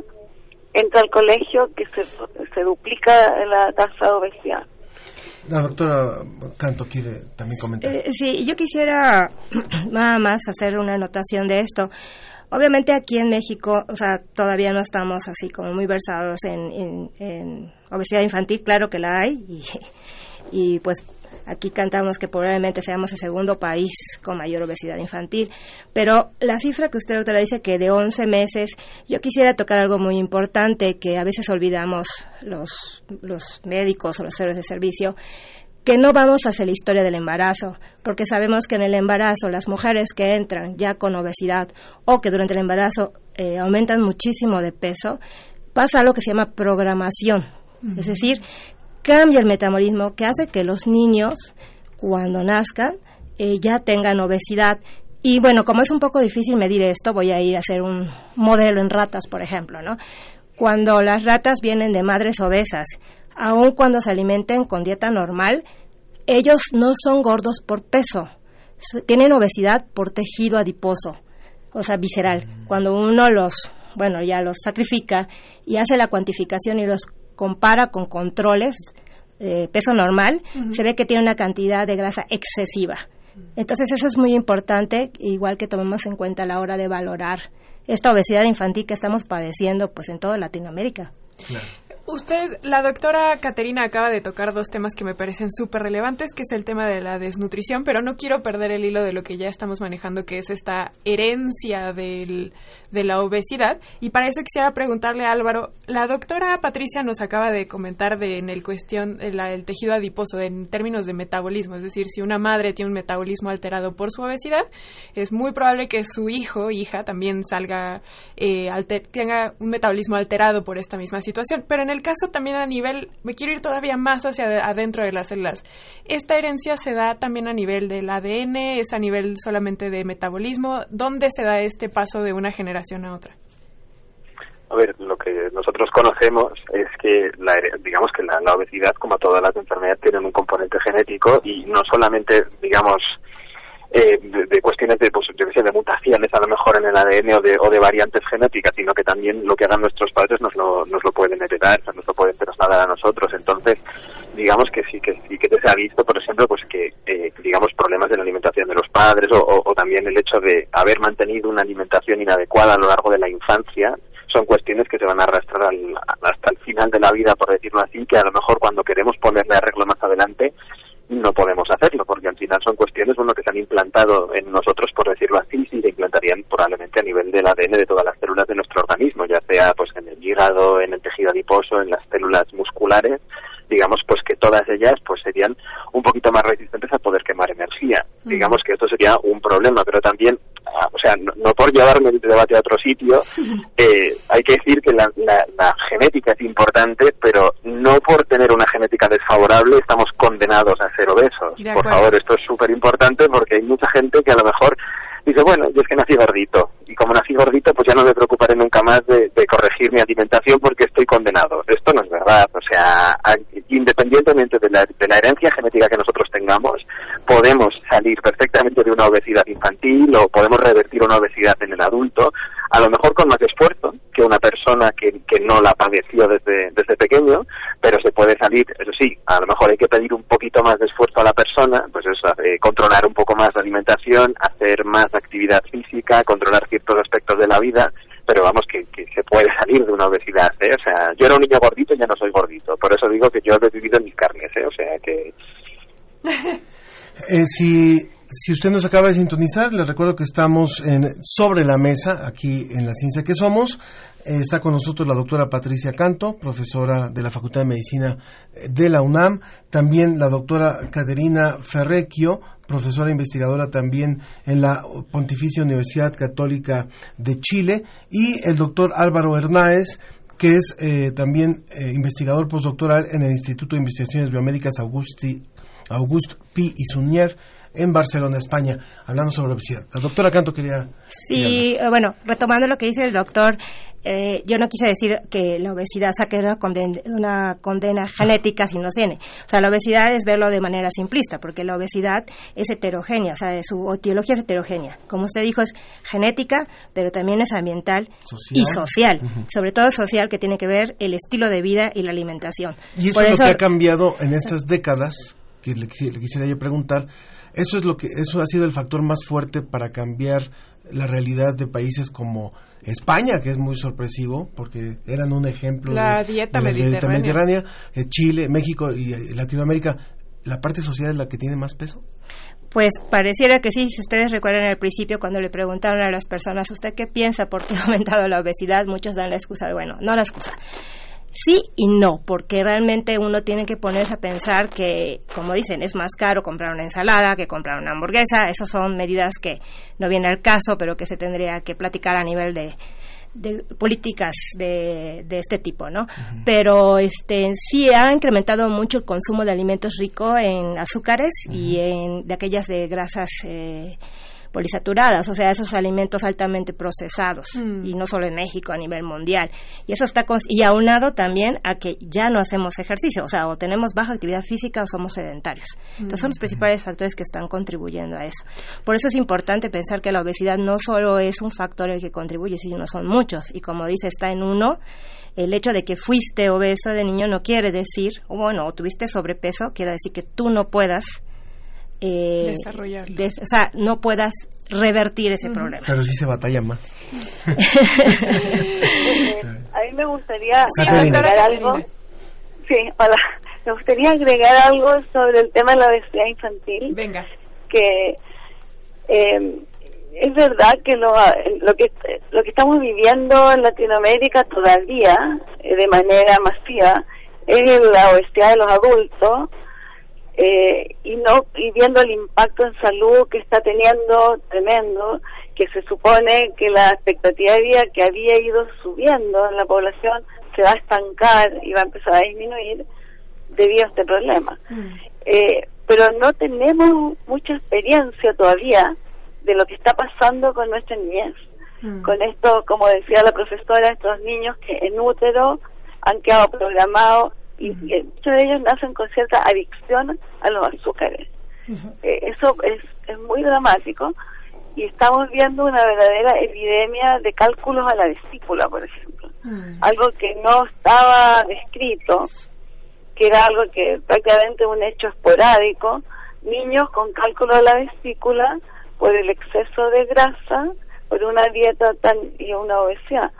entra al colegio que se, se duplica la tasa de obesidad. La doctora Canto quiere también comentar. Eh, sí, yo quisiera (clears throat) nada más hacer una anotación de esto. Obviamente aquí en México, o sea, todavía no estamos así como muy versados en, en, obesidad infantil, claro que la hay, y, (laughs) y pues Aquí cantamos que probablemente seamos el segundo país con mayor obesidad infantil. Pero la cifra que usted, doctora, dice que de 11 meses, yo quisiera tocar algo muy importante que a veces olvidamos los, los médicos o los héroes de servicio que no vamos hacia la historia del embarazo, porque sabemos que en el embarazo las mujeres que entran ya con obesidad o que durante el embarazo eh, aumentan muchísimo de peso, pasa algo que se llama programación. Es decir, cambia el metabolismo que hace que los niños, cuando nazcan, eh, ya tengan obesidad. Y bueno, como es un poco difícil medir esto, voy a ir a hacer un modelo en ratas, por ejemplo, ¿no? Cuando las ratas vienen de madres obesas, aun cuando se alimenten con dieta normal, ellos no son gordos por peso, tienen obesidad por tejido adiposo, o sea, visceral. Cuando uno los, bueno, ya los sacrifica y hace la cuantificación y los compara con controles de peso normal, se ve que tiene una cantidad de grasa excesiva. Entonces eso es muy importante, igual que tomemos en cuenta a la hora de valorar esta obesidad infantil que estamos padeciendo pues en toda Latinoamérica. Usted, la doctora Caterina acaba de tocar dos temas que me parecen súper relevantes, que es el tema de la desnutrición, pero no quiero perder el hilo de lo que ya estamos manejando, que es esta herencia del, de la obesidad. Y para eso quisiera preguntarle a Álvaro, la doctora Patricia nos acaba de comentar de, en el cuestión del tejido adiposo en términos de metabolismo, es decir, si una madre tiene un metabolismo alterado por su obesidad, es muy probable que su hijo, hija, también salga, eh, tenga un metabolismo alterado por esta misma situación. Pero en el el caso también a nivel, me quiero ir todavía más hacia adentro de las células. ¿Esta herencia se da también a nivel del ADN? ¿Es a nivel solamente de metabolismo? ¿Dónde se da este paso de una generación a otra? A ver, lo que nosotros conocemos es que, la, digamos que la, obesidad, como todas las enfermedades, tienen un componente genético y no solamente, digamos, eh, de, cuestiones de, pues, de mutaciones a lo mejor en el ADN o de, o de variantes genéticas, sino que también lo que hagan nuestros padres nos lo, nos lo pueden heredar, nos lo pueden trasladar a nosotros. Entonces, digamos que sí que sí que se ha visto, por ejemplo, pues que, eh, digamos, problemas de la alimentación de los padres o, o también el hecho de haber mantenido una alimentación inadecuada a lo largo de la infancia, son cuestiones que se van a arrastrar hasta el final de la vida, por decirlo así, que a lo mejor cuando queremos ponerle arreglo más adelante no podemos hacerlo, porque al final son cuestiones bueno, que se han implantado en nosotros, por decirlo así, y se implantarían probablemente a nivel del ADN de todas las células de nuestro organismo, ya sea pues en el hígado, en el tejido adiposo, en las células musculares, digamos pues que todas ellas pues serían un poquito más resistentes a poder quemar energía. Digamos que esto sería un problema, pero también, ah, o sea, no, por llevarme el debate a otro sitio, (laughs) eh, hay que decir que la, la, genética es importante, pero no por tener una genética desfavorable estamos condenados a ser obesos. Por favor, esto es súper importante porque hay mucha gente que a lo mejor dice, bueno, yo es que nací gordito, y como nací gordito, pues ya no me preocuparé nunca más de, corregir mi alimentación porque estoy condenado. Esto no es verdad, o sea, independientemente de la, de la herencia genética que nosotros tengamos, podemos salir perfectamente de una obesidad infantil o podemos revertir una obesidad en el adulto, a lo mejor con más esfuerzo que una persona que, que no la padeció desde, desde pequeño, pero se puede salir, eso sí, a lo mejor hay que pedir un poquito más de esfuerzo a la persona, pues eso, eh, controlar un poco más la alimentación, hacer más actividad física, controlar ciertos aspectos de la vida, pero vamos que, se puede salir de una obesidad, ¿eh? O sea, yo era un niño gordito y ya no soy gordito, por eso digo que yo he vivido en mis carnes, ¿eh? O sea que... (laughs) eh, si, si usted nos acaba de sintonizar, le recuerdo que estamos en Sobre la Mesa, aquí en La Ciencia que Somos. Eh, está con nosotros la doctora Patricia Canto, profesora de la Facultad de Medicina de la UNAM. También la doctora Caterina Ferrecchio, profesora investigadora también en la Pontificia Universidad Católica de Chile. Y el doctor Álvaro Hernáez, que es eh, también eh, investigador postdoctoral en el Instituto de Investigaciones Biomédicas Augusti, August P. Isunier en Barcelona, España, hablando sobre obesidad. La doctora Canto quería... Sí, bueno, retomando lo que dice el doctor, eh, yo no quise decir que la obesidad saque una condena, una condena genética si no tiene. O sea, la obesidad es verlo de manera simplista, porque la obesidad es heterogénea, o sea, su etiología es heterogénea. Como usted dijo, es genética, pero también es ambiental y social. Sobre todo social, que tiene que ver el estilo de vida y la alimentación. Y eso es lo que ha cambiado en estas décadas, que le, le quisiera yo preguntar, eso es lo que eso ha sido el factor más fuerte para cambiar la realidad de países como España, que es muy sorpresivo, porque eran un ejemplo la de, dieta, la dieta mediterránea, eh, Chile, México y eh, Latinoamérica, ¿la parte social es la que tiene más peso? Pues pareciera que sí, si ustedes recuerdan al principio cuando le preguntaron a las personas, ¿usted qué piensa por qué ha aumentado la obesidad? Muchos dan la excusa, bueno, no la excusa, sí y no, porque realmente uno tiene que ponerse a pensar que, como dicen, es más caro comprar una ensalada que comprar una hamburguesa. Esas son medidas que no vienen al caso, pero que se tendría que platicar a nivel de, políticas de, este tipo, ¿no? Pero este sí ha incrementado mucho el consumo de alimentos ricos en azúcares y en de aquellas de grasas eh, polisaturadas, o sea, esos alimentos altamente procesados, mm. y no solo en México, a nivel mundial. Y eso está y aunado también a que ya no hacemos ejercicio, o sea, o tenemos baja actividad física o somos sedentarios. Entonces son los mm. principales factores que están contribuyendo a eso. Por eso es importante pensar que la obesidad no solo es un factor el que contribuye, sino son muchos. Y como dice, está en uno el hecho de que fuiste obeso de niño no quiere decir, o bueno, o tuviste sobrepeso, quiere decir que tú no puedas eh, o sea, no puedas revertir ese problema. Pero sí se batalla más. (laughs) a mí me gustaría agregar algo. Sí, hola. Me gustaría agregar algo sobre el tema de la obesidad infantil. Venga. Que eh, es verdad que lo, lo que lo que estamos viviendo en Latinoamérica todavía eh, de manera masiva es la obesidad de los adultos eh, y no y viendo el impacto en salud que está teniendo tremendo que se supone que la expectativa de vida que había ido subiendo en la población se va a estancar y va a empezar a disminuir debido a este problema. Eh, pero no tenemos mucha experiencia todavía de lo que está pasando con nuestra niñez. Con esto, como decía la profesora, estos niños que en útero han quedado programados y, y muchos de ellos nacen con cierta adicción a los azúcares. Eh, eso es, es muy dramático y estamos viendo una verdadera epidemia de cálculos a la vesícula, por ejemplo. Algo que no estaba descrito, que era algo que prácticamente un hecho esporádico, niños con cálculo a la vesícula por el exceso de grasa, por una dieta tan y una obesidad.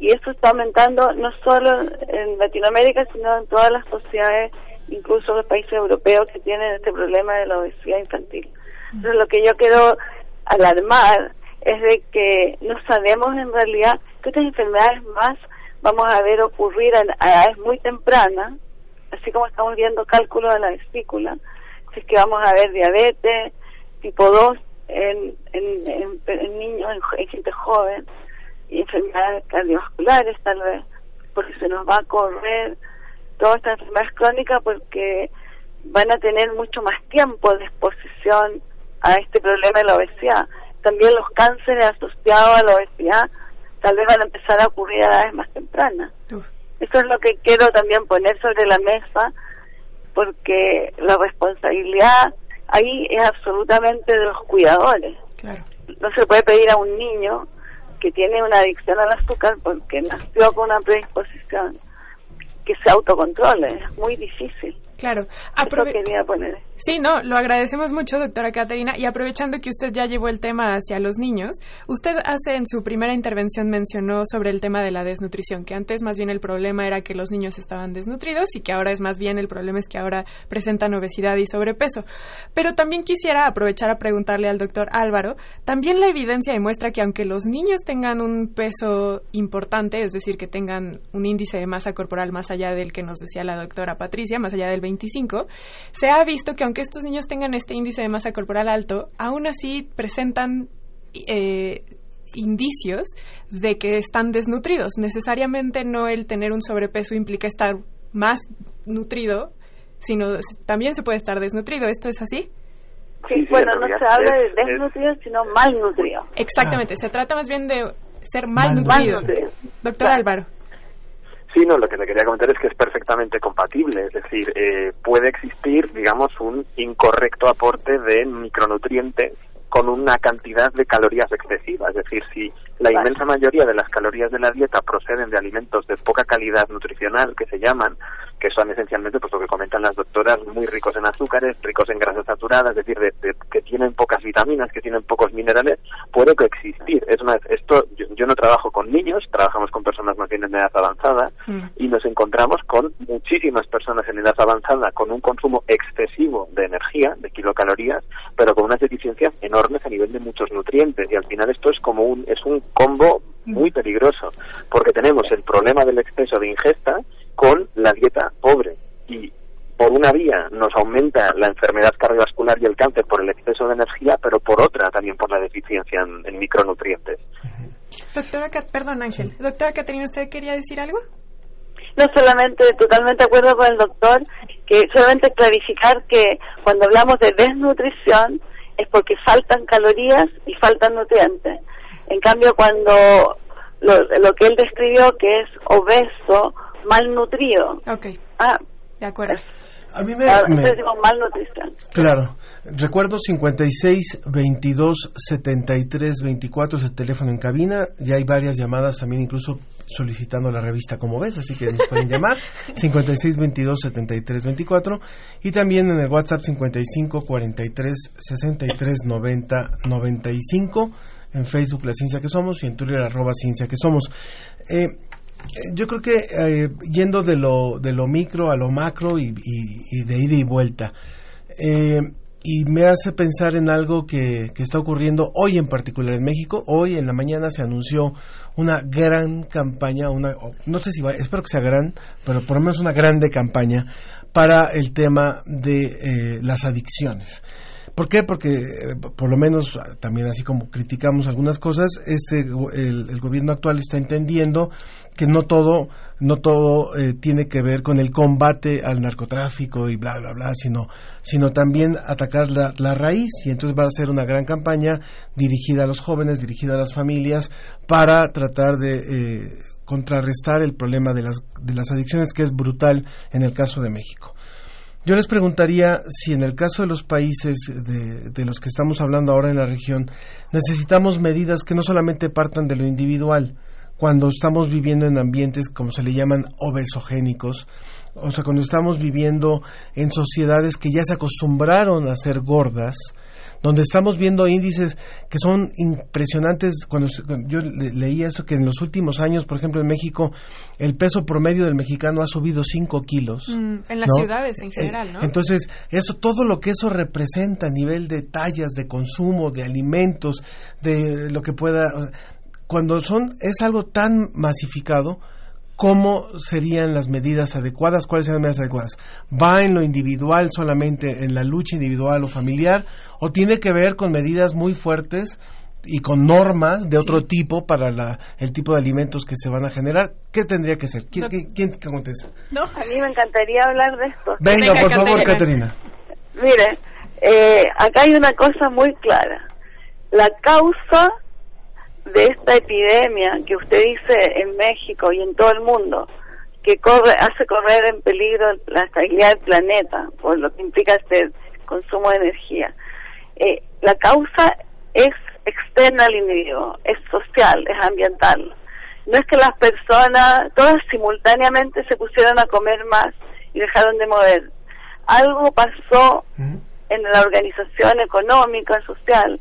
Y eso está aumentando no solo en Latinoamérica, sino en todas las sociedades, incluso los países europeos que tienen este problema de la obesidad infantil. Entonces, lo que yo quiero alarmar es de que no sabemos en realidad qué otras enfermedades más vamos a ver ocurrir a, edades muy tempranas, así como estamos viendo cálculos de la vesícula, si es que vamos a ver diabetes tipo 2 en, en, en, en niños, en, en gente joven, enfermedades cardiovasculares tal vez, porque se nos va a correr todas estas enfermedades crónicas porque van a tener mucho más tiempo de exposición a este problema de la obesidad. También los cánceres asociados a la obesidad tal vez van a empezar a ocurrir a edades más tempranas. Eso es lo que quiero también poner sobre la mesa, porque la responsabilidad ahí es absolutamente de los cuidadores. No se puede pedir a un niño que tiene una adicción al azúcar porque nació con una predisposición que se autocontrole. Es muy difícil. Claro. Eso quería poner. Sí, no, lo agradecemos mucho, doctora Caterina. Y aprovechando que usted ya llevó el tema hacia los niños, usted hace en su primera intervención mencionó sobre el tema de la desnutrición, que antes más bien el problema era que los niños estaban desnutridos y que ahora es más bien el problema es que ahora presentan obesidad y sobrepeso. Pero también quisiera aprovechar a preguntarle al doctor Álvaro, también la evidencia demuestra que aunque los niños tengan un peso importante, es decir, que tengan un índice de masa corporal más allá del que nos decía la doctora Patricia, más allá del 25, se ha visto que aunque estos niños tengan este índice de masa corporal alto, aún así presentan eh, indicios de que están desnutridos. Necesariamente no el tener un sobrepeso implica estar más nutrido, sino también se puede estar desnutrido. ¿Esto es así? Sí, bueno, no se habla de desnutrido, sino malnutrido. Exactamente, se trata más bien de ser malnutrido. Doctor Álvaro. Sí, no, lo que le quería comentar es que es perfectamente compatible, es decir, eh, puede existir, digamos, un incorrecto aporte de micronutrientes con una cantidad de calorías excesiva, es decir, si la inmensa mayoría de las calorías de la dieta proceden de alimentos de poca calidad nutricional, que se llaman, que son esencialmente, pues lo que comentan las doctoras, muy ricos en azúcares, ricos en grasas saturadas, es decir, de, de, que tienen pocas vitaminas, que tienen pocos minerales, puede coexistir. Es más, esto, yo, yo, no trabajo con niños, trabajamos con personas más bien en edad avanzada, mm. y nos encontramos con muchísimas personas en edad avanzada con un consumo excesivo de energía, de kilocalorías, pero con unas deficiencias enormes a nivel de muchos nutrientes, y al final esto es como un, es un combo muy peligroso, porque tenemos el problema del exceso de ingesta con la dieta pobre y por una vía nos aumenta la enfermedad cardiovascular y el cáncer por el exceso de energía, pero por otra también por la deficiencia en, en micronutrientes. Doctora, perdón Ángel, doctora Caterina, ¿usted quería decir algo? No solamente, totalmente de acuerdo con el doctor, que solamente clarificar que cuando hablamos de desnutrición es porque faltan calorías y faltan nutrientes. En cambio, cuando lo, lo que él describió que es obeso, malnutrido. Ok. Ah, de acuerdo. A mí me, claro, me. Claro. Recuerdo 56 22 73 24 es el teléfono en cabina. Ya hay varias llamadas también, incluso solicitando la revista Como ves, así que nos pueden llamar. 56 22 73 24 y también en el WhatsApp 55 43 63 90 95 en Facebook La Ciencia que Somos y en Twitter arroba Ciencia que Somos. Eh, yo creo que eh, yendo de lo, de lo micro a lo macro y de ida y vuelta, eh, y me hace pensar en algo que, que, está ocurriendo hoy en particular en México. Hoy en la mañana se anunció una gran campaña, una, no sé si va, espero que sea gran, pero por lo menos una grande campaña para el tema de eh, las adicciones ¿Por qué? Porque eh, por lo menos ah, también así como criticamos algunas cosas, este el, gobierno actual está entendiendo que no todo no todo eh, tiene que ver con el combate al narcotráfico y bla bla bla, sino sino también atacar la, la raíz y entonces va a ser una gran campaña dirigida a los jóvenes, dirigida a las familias para tratar de eh, contrarrestar el problema de las de las adicciones que es brutal en el caso de México. Yo les preguntaría si en el caso de los países de, de, los que estamos hablando ahora en la región necesitamos medidas que no solamente partan de lo individual, cuando estamos viviendo en ambientes como se le llaman obesogénicos, o sea, cuando estamos viviendo en sociedades que ya se acostumbraron a ser gordas, donde estamos viendo índices que son impresionantes. Cuando, yo leía eso, que en los últimos años, por ejemplo, en México, el peso promedio del mexicano ha subido 5 kilos. Mm, en las ciudades en general, ¿no? Entonces, eso, todo lo que eso representa a nivel de tallas, de consumo, de alimentos, de lo que pueda. cuando son, es algo tan masificado, ¿cómo serían las medidas adecuadas? ¿Cuáles serían las medidas adecuadas? ¿Va en lo individual solamente, en la lucha individual o familiar? ¿O tiene que ver con medidas muy fuertes y con normas de otro tipo para la, el tipo de alimentos que se van a generar? ¿Qué tendría que ser? ¿Quién, ¿quién, quién contesta? No, a mí me encantaría hablar de esto. Venga, por favor, Caterina. Mire, eh, acá hay una cosa muy clara. La causa de esta epidemia que usted dice en México y en todo el mundo, que corre, hace correr en peligro la estabilidad del planeta, por lo que implica este consumo de energía. Eh, la causa es externa al individuo, es social, es ambiental. No es que las personas, todas simultáneamente se pusieron a comer más y dejaron de mover. Algo pasó en la organización económica, social,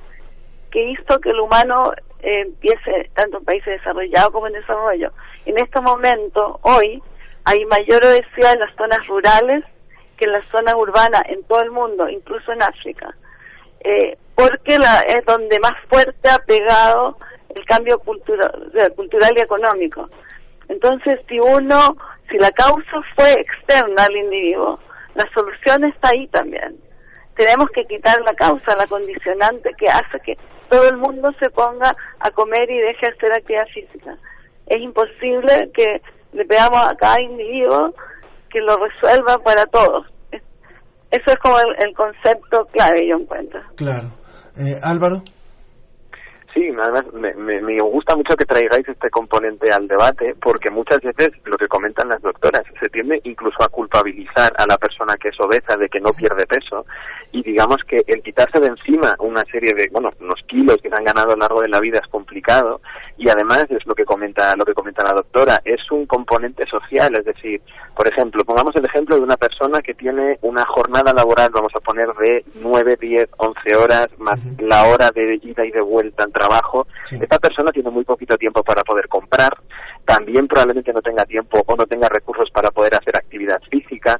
que hizo que el humano eh, empiece tanto en países desarrollados como en desarrollo. En este momento, hoy, hay mayor obesidad en las zonas rurales que en las zonas urbanas en todo el mundo, incluso en África, eh, porque la, es donde más fuerte ha pegado el cambio cultural, cultural y económico. Entonces, si uno, si la causa fue externa al individuo, la solución está ahí también tenemos que quitar la causa, la condicionante que hace que todo el mundo se ponga a comer y deje de hacer actividad física. Es imposible que le veamos a cada individuo que lo resuelva para todos. Eso es como el, concepto clave, yo encuentro. Claro. Eh, Álvaro. Sí, además me, me, me, gusta mucho que traigáis este componente al debate porque muchas veces lo que comentan las doctoras se tiende incluso a culpabilizar a la persona que es obesa de que no pierde peso y digamos que el quitarse de encima una serie de, bueno, unos kilos que se han ganado a lo largo de la vida es complicado y además es lo que comenta lo que comenta la doctora, es un componente social, es decir, por ejemplo, pongamos el ejemplo de una persona que tiene una jornada laboral, vamos a poner de 9, 10, 11 horas más la hora de ida y de vuelta en trabajo trabajo, esta persona tiene muy poquito tiempo para poder comprar, también probablemente no tenga tiempo o no tenga recursos para poder hacer actividad física,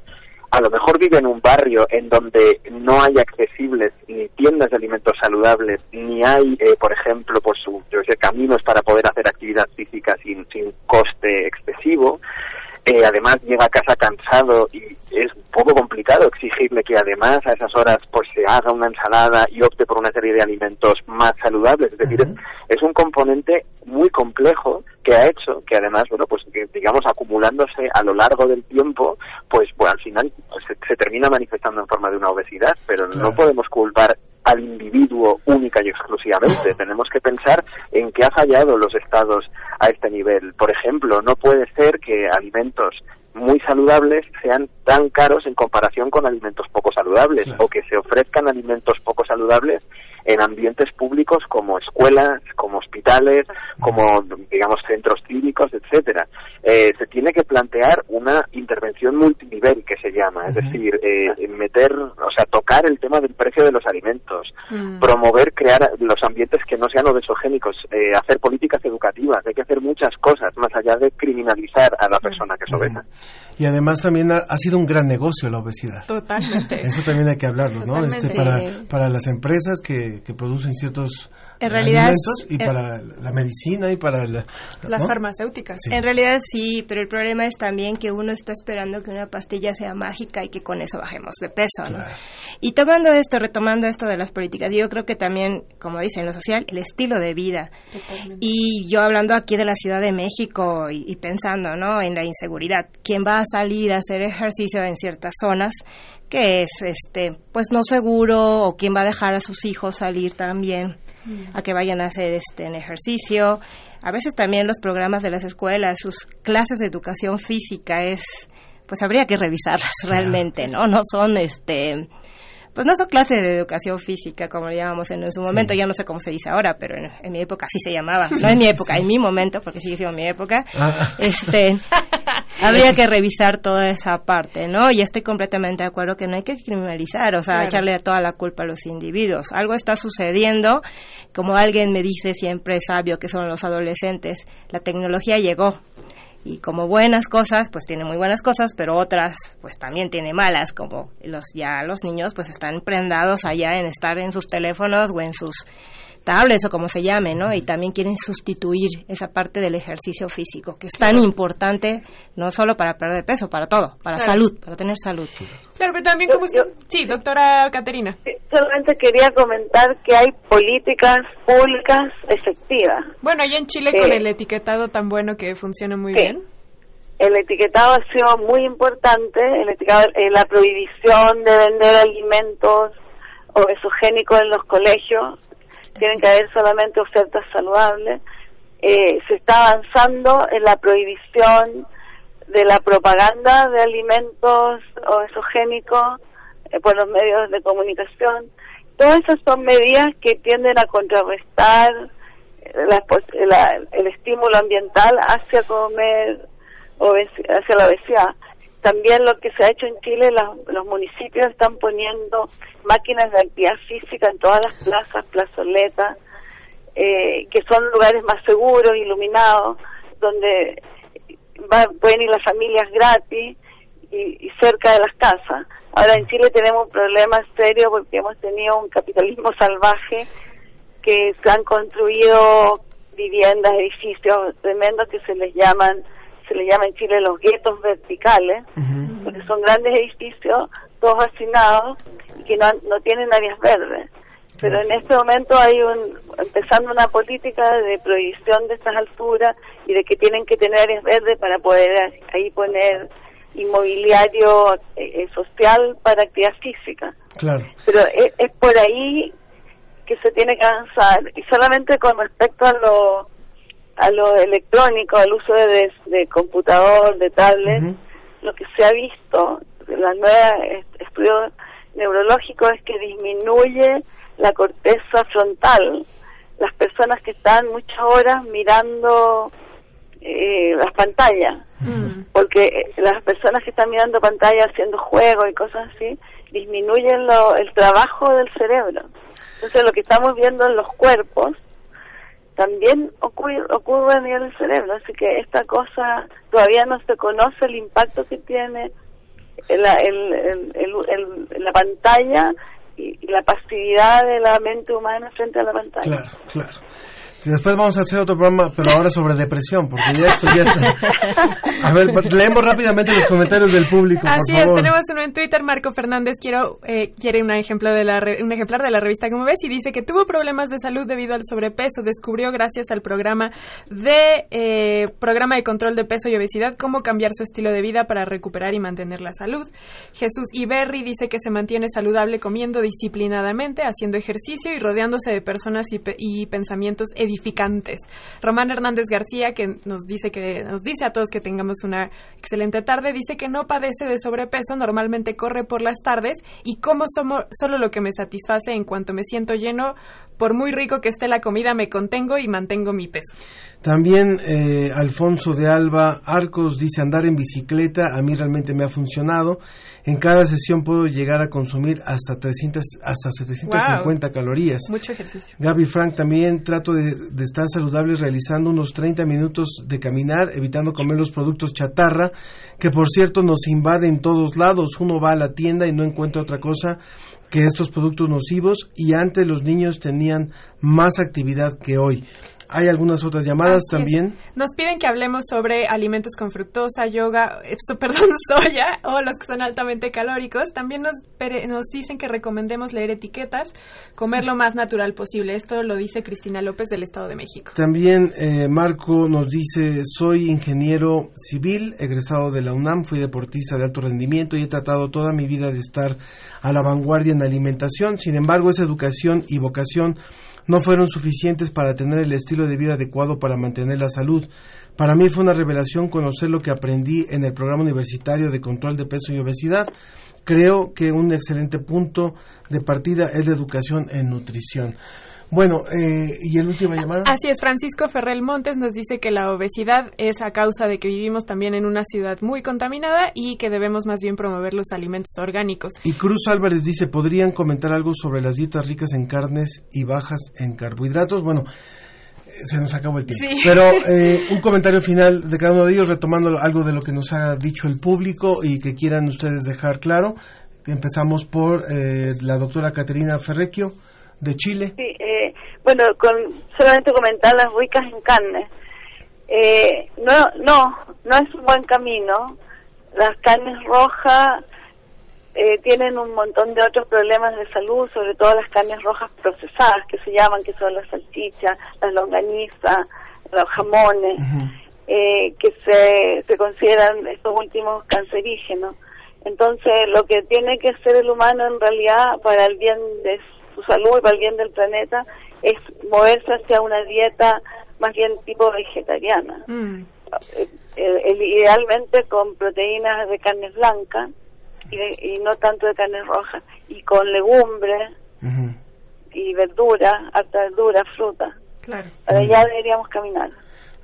a lo mejor vive en un barrio en donde no hay accesibles ni tiendas de alimentos saludables, ni hay, eh, por ejemplo, por su, yo sé, caminos para poder hacer actividad física sin, sin coste excesivo. Eh, además llega a casa cansado y es un poco complicado exigirle que además a esas horas pues se haga una ensalada y opte por una serie de alimentos más saludables. Es decir, es, un componente muy complejo que ha hecho que además, bueno, pues digamos acumulándose a lo largo del tiempo, pues, pues al final pues, se, termina manifestando en forma de una obesidad, pero no podemos culpar al individuo única y exclusivamente. (laughs) Tenemos que pensar en qué ha fallado los estados a este nivel. Por ejemplo, no puede ser que alimentos muy saludables sean tan caros en comparación con alimentos poco saludables o que se ofrezcan alimentos poco saludables en ambientes públicos como escuelas, como hospitales, como digamos centros clínicos, etcétera. Eh, se tiene que plantear una intervención multinivel que se llama, es decir, eh, meter, o sea, tocar el tema del precio de los alimentos, mm. promover, crear los ambientes que no sean obesogénicos, eh, hacer políticas educativas, hay que hacer muchas cosas más allá de criminalizar a la persona que es obesa. y además también ha, ha sido un gran negocio la obesidad. Totalmente. Eso también hay que hablarlo, ¿no? Este, para las empresas que, que producen ciertos En realidad alimentos y para la medicina y para la, Las ¿no? farmacéuticas. Sí. En realidad sí, pero el problema es también que uno está esperando que una pastilla sea mágica y que con eso bajemos de peso, ¿no? Y tomando esto, retomando esto de las políticas, yo creo que también, como dicen, lo social, el estilo de vida. Y yo hablando aquí de la Ciudad de México y, y pensando, ¿no? En la inseguridad, ¿quién va a salir a hacer ejercicio en ciertas zonas? Que es este pues no seguro o quién va a dejar a sus hijos salir también a que vayan a hacer este en ejercicio. A veces también los programas de las escuelas sus clases de educación física es pues habría que revisarlas realmente no no son este pues no son clases de educación física como le llamamos en su momento, ya no sé cómo se dice ahora, pero en, en mi época así se llamaba. (laughs) No en mi época, en mi momento, porque sigue siendo mi época. Ah. Este, (laughs) habría que revisar toda esa parte, ¿no? Y estoy completamente de acuerdo que no hay que criminalizar, o sea, Claro. echarle toda la culpa a los individuos. Algo está sucediendo, como alguien me dice siempre sabio que son los adolescentes, la tecnología llegó y como buenas cosas, pues tiene muy buenas cosas, pero otras pues también tiene malas, como los ya los niños pues están prendados allá en estar en sus teléfonos o en sus tablets o como se llame, ¿no? Y también quieren sustituir esa parte del ejercicio físico, que es tan importante no solo para perder peso, para todo, para Claro. salud, para tener salud. Claro, pero también como usted... Sí, doctora Caterina. Solamente quería comentar que hay políticas públicas efectivas. Bueno, allá en Chile Sí. con el etiquetado tan bueno que funciona muy Sí. bien. El etiquetado ha sido muy importante, el etiquetado, eh, la prohibición de vender alimentos obesogénicos en los colegios, tienen que haber solamente ofertas saludables. Eh, se está avanzando en la prohibición de la propaganda de alimentos obesogénicos eh, por los medios de comunicación. Todas esas son medidas que tienden a contrarrestar eh, la el estímulo ambiental hacia comer hacia la obesidad. También lo que se ha hecho en Chile, las- los municipios están poniendo máquinas de actividad física en todas las plazas, plazoletas, eh, que son lugares más seguros, iluminados, donde va- pueden ir las familias gratis y, y cerca de las casas. Ahora en Chile tenemos un problema serio porque hemos tenido un capitalismo salvaje que se han construido viviendas, edificios tremendos que se les llaman, se les llama en Chile los guetos verticales, porque son grandes edificios, todos hacinados y que no, no tienen áreas verdes. Pero en este momento hay un, empezando una política de prohibición de estas alturas y de que tienen que tener áreas verdes para poder ahí poner inmobiliario eh, eh, social para actividad física. Claro. Pero es, es por ahí que se tiene que avanzar. Y solamente con respecto a lo, a lo electrónico, al uso de, de computador, de tablet, lo que se ha visto, la nueva est- estudio neurológico es que disminuye la corteza frontal. Las personas que están muchas horas mirando eh, las pantallas, porque eh, las personas que están mirando pantallas haciendo juegos y cosas así, disminuyen lo- el trabajo del cerebro. Entonces lo que estamos viendo en los cuerpos también ocurre, ocurre a nivel del cerebro, así que esta cosa todavía no se conoce el impacto que tiene la, el, el- el- la pantalla y, y la pasividad de la mente humana frente a la pantalla. Claro, claro. Y después vamos a hacer otro programa, pero ahora sobre depresión, porque ya esto ya está. A ver, leemos rápidamente los comentarios del público, por Así es, tenemos uno en Twitter, Marco Fernández, quiero, eh, quiere un ejemplo de la re- un ejemplar de la revista Como ves y dice que tuvo problemas de salud debido al sobrepeso, descubrió gracias al programa de eh, programa de control de peso y obesidad cómo cambiar su estilo de vida para recuperar y mantener la salud. Jesús Iberri dice que se mantiene saludable comiendo disciplinadamente, haciendo ejercicio y rodeándose de personas y, pe- y pensamientos edificantes. Román Hernández García, que nos dice que nos dice a todos que tengamos una excelente tarde, dice que no padece de sobrepeso, normalmente corre por las tardes y como somos solo lo que me satisface en cuanto me siento lleno, por muy rico que esté la comida, me contengo y mantengo mi peso. También eh, Alfonso de Alba Arcos dice andar en bicicleta a mí realmente me ha funcionado. En cada sesión puedo llegar a consumir hasta 300 hasta 750 calorías. Mucho ejercicio. Gaby Frank también trato de de estar saludables realizando unos 30 minutos de caminar, evitando comer los productos chatarra, que por cierto nos invaden en todos lados. Uno va a la tienda y no encuentra otra cosa que estos productos nocivos y antes los niños tenían más actividad que hoy. Hay algunas otras llamadas también. Nos piden que hablemos sobre alimentos con fructosa, yoga, eh, (laughs) perdón, soya o los que son altamente calóricos. También nos, nos dicen que recomendemos leer etiquetas, comer lo más natural posible. Esto lo dice Cristina López del Estado de México. También eh, Marco nos dice, soy ingeniero civil, egresado de la UNAM, fui deportista de alto rendimiento y he tratado toda mi vida de estar a la vanguardia en alimentación. Sin embargo, esa educación y vocación no fueron suficientes para tener el estilo de vida adecuado para mantener la salud. Para mí fue una revelación conocer lo que aprendí en el programa universitario de control de peso y obesidad. Creo que un excelente punto de partida es la educación en nutrición. Bueno, eh, ¿y el última llamada? Así es, Francisco Ferrell Montes nos dice que la obesidad es a causa de que vivimos también en una ciudad muy contaminada y que debemos más bien promover los alimentos orgánicos. Y Cruz Álvarez dice, ¿podrían comentar algo sobre las dietas ricas en carnes y bajas en carbohidratos? Bueno, eh, se nos acabó el tiempo. Pero (laughs) eh, un comentario final de cada uno de ellos, retomando algo de lo que nos ha dicho el público y que quieran ustedes dejar claro. Empezamos por la doctora Caterina Ferrecchio de Chile. Sí, eh, bueno, con, solamente comentar las ricas en carne. Eh, no, no, no es un buen camino. Las carnes rojas eh, tienen un montón de otros problemas de salud, sobre todo las carnes rojas procesadas, que se llaman, que son las salchichas, las longanizas, los jamones, que se, se consideran estos últimos cancerígenos. Entonces, lo que tiene que hacer el humano en realidad para el bien de su salud y para el bien del planeta es moverse hacia una dieta más bien tipo vegetariana. Mm. Eh, idealmente con proteínas de carne blanca y, no tanto de carne roja y con legumbres y verdura, alta verdura, fruta. Claro. Para allá deberíamos caminar.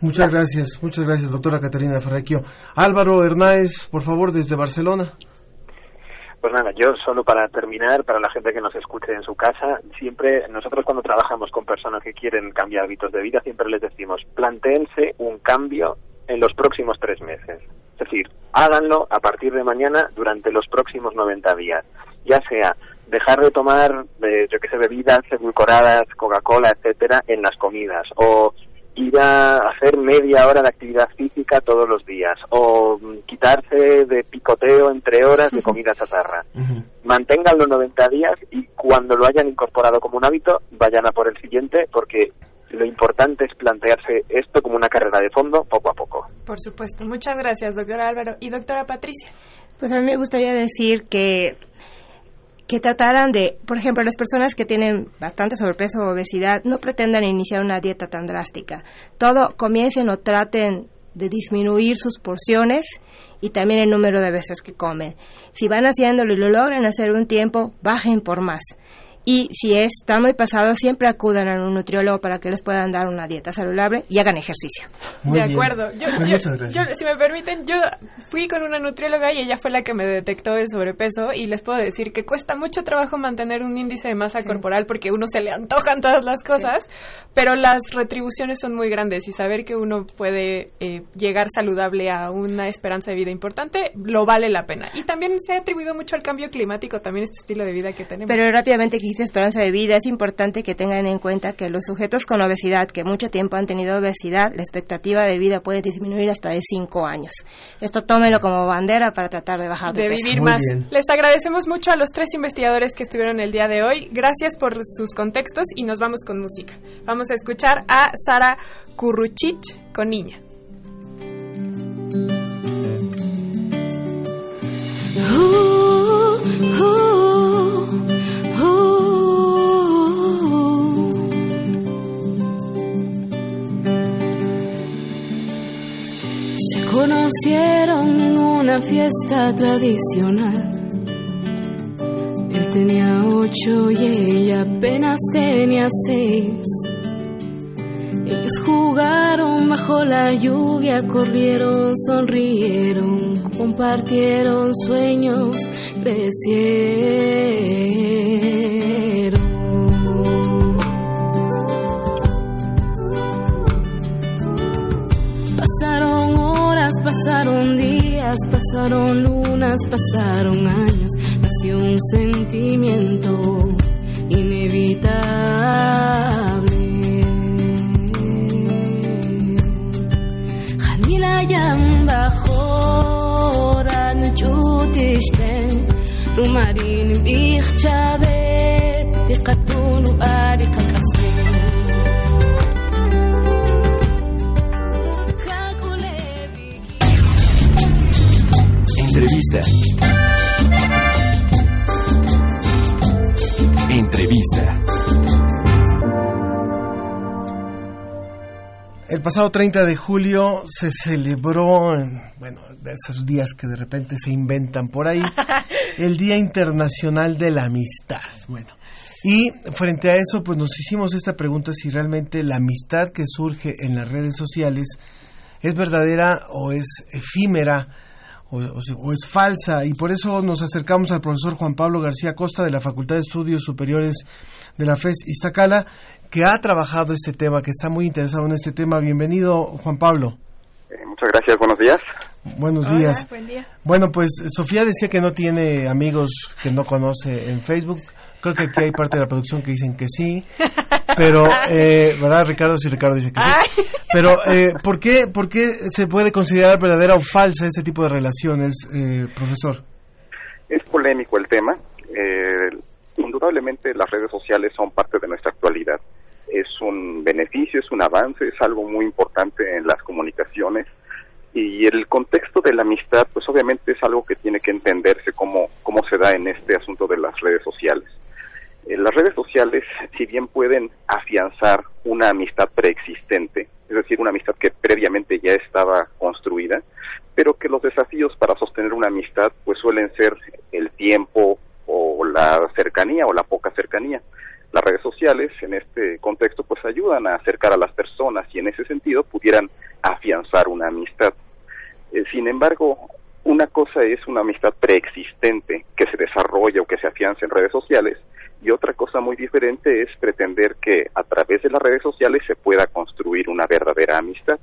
Muchas gracias, muchas gracias, doctora Catarina Ferrequio. Álvaro Hernáez, por favor, desde Barcelona. Pues nada, yo solo para terminar, para la gente que nos escuche en su casa, siempre nosotros cuando trabajamos con personas que quieren cambiar hábitos de vida, siempre les decimos, planteense un cambio en los próximos tres meses. Es decir, háganlo a partir de mañana durante los próximos 90 días. Ya sea dejar de tomar, eh, yo que sé, bebidas edulcoradas, Coca-Cola, etcétera, en las comidas, o ir a hacer media hora de actividad física todos los días o quitarse de picoteo entre horas de comida (laughs) chatarra. Mantengan los 90 días y cuando lo hayan incorporado como un hábito, vayan a por el siguiente porque lo importante es plantearse esto como una carrera de fondo poco a poco. Por supuesto. Muchas gracias, doctora Álvaro. Y doctora Patricia. Pues a mí me gustaría decir que que trataran de, por ejemplo, las personas que tienen bastante sobrepeso o obesidad, no pretendan iniciar una dieta tan drástica. Todo comiencen o traten de disminuir sus porciones y también el número de veces que comen. Si van haciéndolo y lo logran hacer un tiempo, bajen por más. Y si está muy pasado, siempre acudan a un nutriólogo para que les puedan dar una dieta saludable y hagan ejercicio. de acuerdo. si me permiten, yo fui con una nutrióloga y ella fue la que me detectó el sobrepeso y les puedo decir que cuesta mucho trabajo mantener un índice de masa corporal porque uno se le antojan todas las cosas, pero las retribuciones son muy grandes y saber que uno puede eh, llegar saludable a una esperanza de vida importante lo vale la pena. Y también se ha atribuido mucho al cambio climático también este estilo de vida que tenemos. Pero rápidamente esperanza de vida, es importante que tengan en cuenta que los sujetos con obesidad, que mucho tiempo han tenido obesidad, la expectativa de vida puede disminuir hasta de 5 años. Esto tómelo como bandera para tratar de bajar de, de vivir más. Les agradecemos mucho a los tres investigadores que estuvieron el día de hoy. Gracias por sus contextos y nos vamos con música. Vamos a escuchar a Sara Curruchich con Niña. Conocieron en una fiesta tradicional. Él tenía ocho y ella apenas tenía seis. Ellos jugaron bajo la lluvia, corrieron, sonrieron, compartieron sueños, crecieron. Pasaron días, pasaron lunas, pasaron años, nació un sentimiento inevitable. Janila yamba joran chutishten, rumarin bichchabet, tiqatun ari Entrevista. Entrevista. El pasado 30 de julio se celebró, en, bueno, de esos días que de repente se inventan por ahí, (laughs) el Día Internacional de la Amistad. Bueno, y frente a eso, pues nos hicimos esta pregunta si realmente la amistad que surge en las redes sociales es verdadera o es efímera o, o, es falsa. Y por eso nos acercamos al profesor Juan Pablo García Costa de la Facultad de Estudios Superiores de la FES Iztacala, que ha trabajado este tema, que está muy interesado en este tema. Bienvenido, Juan Pablo. Eh, muchas gracias, buenos días. Buenos Hola, días. buen día. Bueno, pues Sofía decía que no tiene amigos que no conoce en Facebook. Creo que aquí hay parte de la producción que dicen que sí, (laughs) pero, eh, ¿verdad, Ricardo? Sí, Ricardo dice que sí. Pero, eh, ¿por, qué, ¿por qué se puede considerar verdadera o falsa este tipo de relaciones, eh, profesor? Es polémico el tema. Eh, indudablemente las redes sociales son parte de nuestra actualidad. Es un beneficio, es un avance, es algo muy importante en las comunicaciones. Y el contexto de la amistad, pues obviamente es algo que tiene que entenderse cómo, cómo se da en este asunto de las redes sociales. Eh, las redes sociales, si bien pueden afianzar una amistad preexistente, es decir, una amistad que previamente ya estaba construida, pero que los desafíos para sostener una amistad pues suelen ser el tiempo o la cercanía o la poca cercanía. Las redes sociales en este contexto pues ayudan a acercar a las personas y en ese sentido pudieran afianzar una amistad. Eh, sin embargo, una cosa es una amistad preexistente que se desarrolla o que se afianza en redes sociales y otra cosa muy diferente es pretender que a través de las redes sociales se pueda construir una verdadera amistad.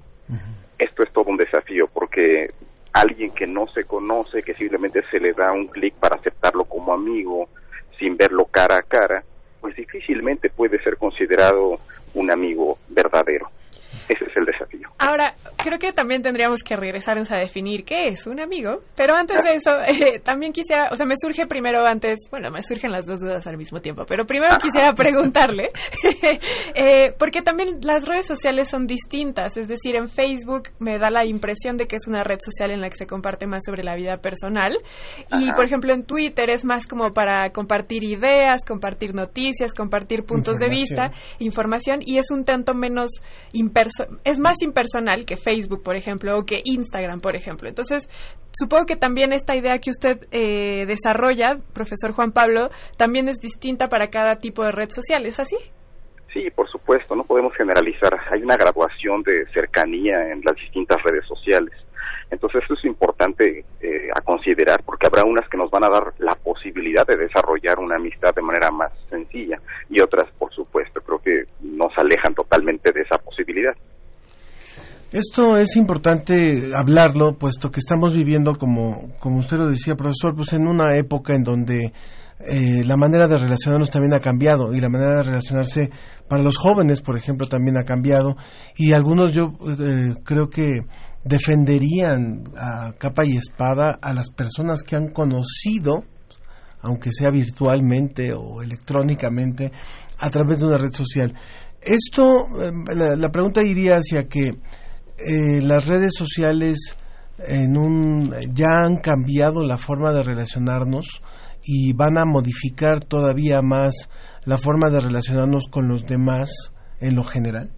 Esto es todo un desafío porque alguien que no se conoce, que simplemente se le da un clic para aceptarlo como amigo sin verlo cara a cara, pues difícilmente puede ser considerado un amigo verdadero. Ese es el desafío. Ahora, creo que también tendríamos que regresarnos a definir qué es un amigo. Pero antes de eso, (laughs) eh, también quisiera, o sea, me surge primero antes, bueno, me surgen las dos dudas al mismo tiempo, pero primero quisiera preguntarle, (laughs) eh, porque también las redes sociales son distintas, es decir, en Facebook me da la impresión de que es una red social en la que se comparte más sobre la vida personal y, Ajá. por ejemplo, en Twitter es más como para compartir ideas, compartir noticias, compartir puntos de vista, información y es un tanto menos imperso es más impersonal que Facebook, por ejemplo, o que Instagram, por ejemplo. Entonces, supongo que también esta idea que usted eh, desarrolla, profesor Juan Pablo, también es distinta para cada tipo de red social, ¿es así? Sí, por supuesto, no podemos generalizar. Hay una graduación de cercanía en las distintas redes sociales. Entonces, eso es importante eh, a considerar porque habrá unas que nos van a dar la posibilidad de desarrollar una amistad de manera más sencilla y otras, por supuesto, creo que nos alejan totalmente de esa posibilidad. Esto es importante hablarlo, puesto que estamos viviendo, como, como usted lo decía, profesor, pues en una época en donde eh, la manera de relacionarnos también ha cambiado y la manera de relacionarse para los jóvenes, por ejemplo, también ha cambiado y algunos yo eh, creo que defenderían a capa y espada a las personas que han conocido, aunque sea virtualmente o electrónicamente, a través de una red social. Esto, eh, la, pregunta iría hacia que eh, las redes sociales en un, ya han cambiado la forma de relacionarnos y van a modificar todavía más la forma de relacionarnos con los demás en lo general.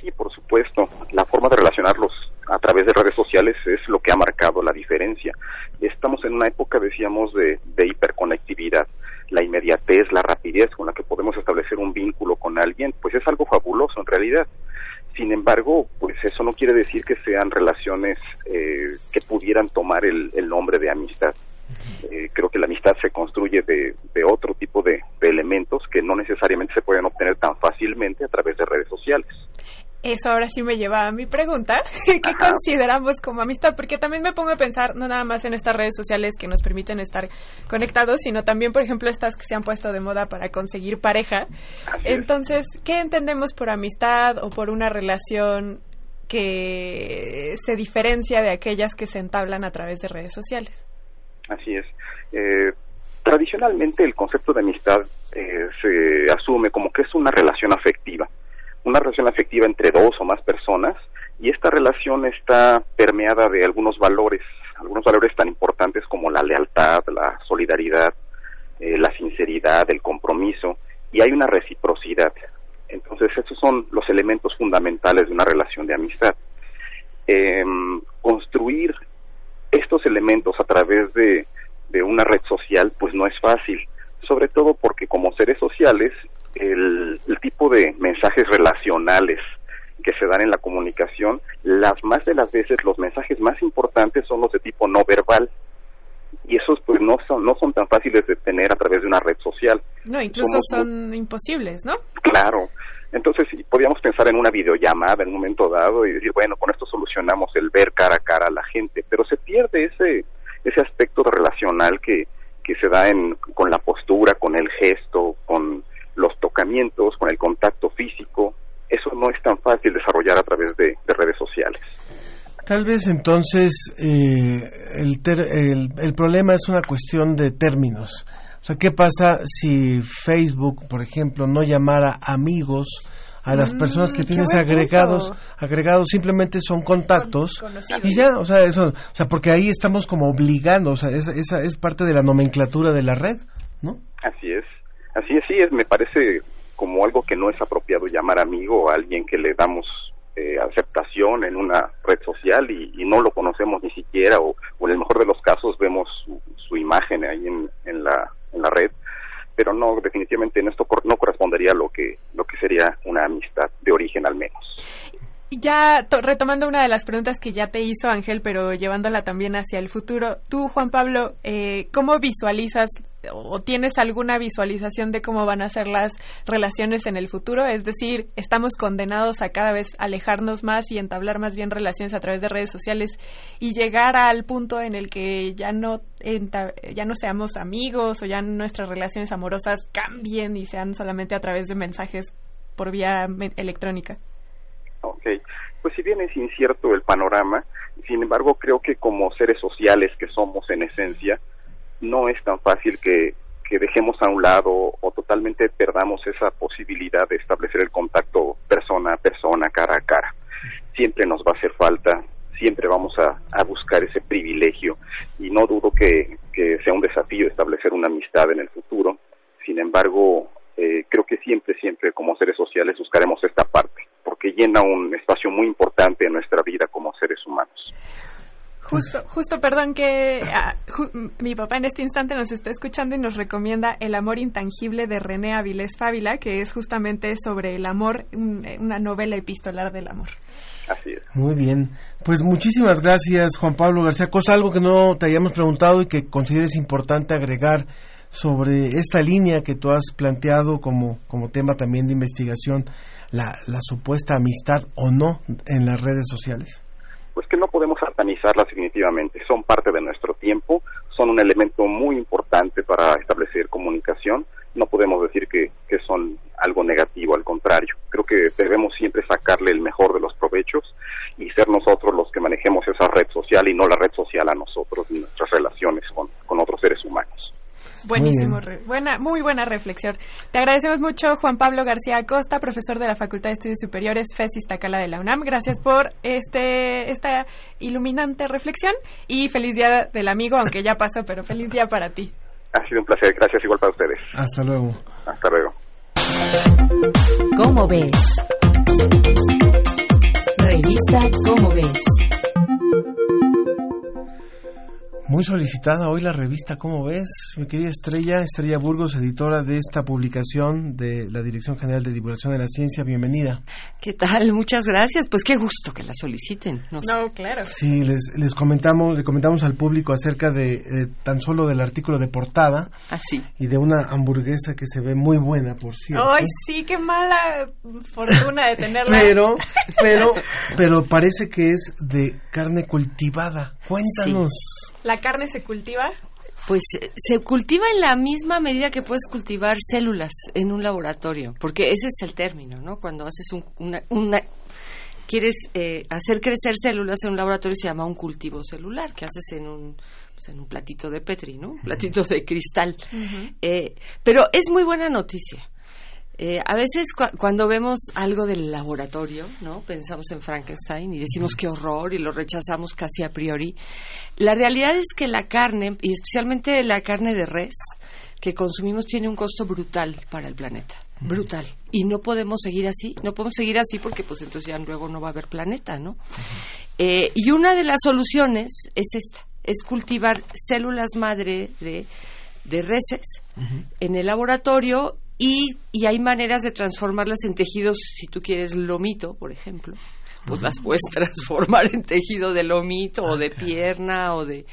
Sí, por supuesto. La forma de relacionarlos a través de redes sociales es lo que ha marcado la diferencia. Estamos en una época, decíamos, de, de hiperconectividad. La inmediatez, la rapidez con la que podemos establecer un vínculo con alguien, pues es algo fabuloso en realidad. Sin embargo, pues eso no quiere decir que sean relaciones eh, que pudieran tomar el, el nombre de amistad. Eh, creo que la amistad se construye de, otro tipo de elementos que no necesariamente se pueden obtener tan fácilmente a través de redes sociales. Eso ahora sí me lleva a mi pregunta, (laughs) ¿qué consideramos como amistad? Porque también me pongo a pensar no nada más en estas redes sociales que nos permiten estar conectados, sino también, por ejemplo, estas que se han puesto de moda para conseguir pareja. Entonces, ¿qué entendemos por amistad o por una relación que se diferencia de aquellas que se entablan a través de redes sociales? Así es. Eh, tradicionalmente el concepto de amistad eh, se asume como que es una relación afectiva una relación afectiva entre dos o más personas y esta relación está permeada de algunos valores, algunos valores tan importantes como la lealtad, la solidaridad, eh, la sinceridad, el compromiso y hay una reciprocidad. Entonces, esos son los elementos fundamentales de una relación de amistad. Em, construir estos elementos a través de una red social, pues no es fácil, sobre todo porque como seres sociales el, tipo de mensajes relacionales que se dan en la comunicación, las más de las veces los mensajes más importantes son los de tipo no verbal y esos pues no son no son tan fáciles de tener a través de una red social. No, incluso son imposibles, ¿no? Claro. Entonces, podríamos pensar en una videollamada en un momento dado y decir, bueno, con esto solucionamos el ver cara a cara a la gente, pero se pierde ese ese aspecto relacional que que se da en con la postura, con el gesto, con los tocamientos, con el contacto físico, eso no es tan fácil desarrollar a través de, redes sociales. Tal vez entonces eh, el, el, problema es una cuestión de términos. O sea, ¿qué pasa si Facebook, por ejemplo, no llamara amigos a las mm, personas que tienes agregados, agregados simplemente son contactos y ya, o sea, eso, o sea, porque ahí estamos como obligando, o sea, esa, esa es parte de la nomenclatura de la red, ¿no? Así es. Así es, sí, es, me parece como algo que no es apropiado llamar amigo a alguien que le damos eh, aceptación en una red social y, no lo conocemos ni siquiera o, en el mejor de los casos vemos su, imagen ahí en, en, la, en la red pero no definitivamente en esto no correspondería a lo que lo que sería una amistad de origen al menos. Ya retomando una de las preguntas que ya te hizo Ángel, pero llevándola también hacia el futuro, tú, Juan Pablo, eh, ¿cómo visualizas o tienes alguna visualización de cómo van a ser las relaciones en el futuro? Es decir, estamos condenados a cada vez alejarnos más y entablar más bien relaciones a través de redes sociales y llegar al punto en el que ya no ya no seamos amigos o ya nuestras relaciones amorosas cambien y sean solamente a través de mensajes por vía electrónica. Ok, pues si bien es incierto el panorama, sin embargo creo que como seres sociales que somos en esencia, no es tan fácil que, que dejemos a un lado o totalmente perdamos esa posibilidad de establecer el contacto persona a persona, cara a cara. Siempre nos va a hacer falta, siempre vamos a, a buscar ese privilegio y no dudo que, que sea un desafío establecer una amistad en el futuro. Sin embargo, eh, creo que siempre, siempre como seres sociales buscaremos esta parte, porque llena un espacio muy importante en nuestra vida como seres humanos. Justo, justo, perdón que ah, mi papá en este instante nos está escuchando y nos recomienda El amor intangible de René Avilés Fávila, que es justamente sobre el amor, una novela epistolar del amor. Así es. Muy bien. Pues muchísimas gracias, Juan Pablo García Cosa. Algo que no te hayamos preguntado y que consideres importante agregar sobre esta línea que tú has planteado como, como tema también de investigación, la, la supuesta amistad o no en las redes sociales? Pues que no podemos satanizarlas definitivamente, son parte de nuestro tiempo, son un elemento muy importante para establecer comunicación, no podemos decir que, que son algo negativo, al contrario, creo que debemos siempre sacarle el mejor de los provechos y ser nosotros los que manejemos esa red social y no la red social a nosotros y nuestras relaciones con, con otros seres humanos. Buenísimo, muy buena, muy buena reflexión. Te agradecemos mucho, Juan Pablo García Acosta, profesor de la Facultad de Estudios Superiores FES Iztacala de la UNAM. Gracias por este esta iluminante reflexión y feliz día del amigo, aunque ya pasó, pero feliz día para ti. Ha sido un placer, gracias igual para ustedes. Hasta luego. Hasta luego. ¿Cómo ves? Revista ¿Cómo ves? Muy solicitada hoy la revista, ¿cómo ves? Mi querida Estrella, Estrella Burgos, editora de esta publicación de la Dirección General de Divulgación de la Ciencia, bienvenida. ¿Qué tal? Muchas gracias. Pues qué gusto que la soliciten. No, claro. Sí, les, les comentamos, le comentamos al público acerca de tan solo del artículo de portada. Así. Ah, y de una hamburguesa que se ve muy buena, por cierto. Ay, sí, qué mala fortuna de tenerla. (laughs) Pero pero, pero parece que es de carne cultivada. Cuéntanos. ¿La carne se cultiva? Pues eh, se cultiva en la misma medida que puedes cultivar células en un laboratorio, porque ese es el término, ¿no? Cuando haces un- una, una- quieres eh, hacer crecer células en un laboratorio se llama un cultivo celular, que haces en un pues, en un platito de Petri, ¿no? Un platito de cristal. Eh, pero es muy buena noticia. Eh, a veces cua- cuando vemos algo del laboratorio, ¿no? Pensamos en Frankenstein y decimos qué horror y lo rechazamos casi a priori. La realidad es que la carne, y especialmente la carne de res que consumimos, tiene un costo brutal para el planeta. Brutal. Y no podemos seguir así. No podemos seguir así porque pues entonces ya luego no va a haber planeta, ¿no? Eh, y una de las soluciones es esta. Es cultivar células madre de, de reses en el laboratorio y, y hay maneras de transformarlas en tejidos, si tú quieres lomito, por ejemplo, pues las puedes (laughs) transformar en tejido de lomito o de pierna o de...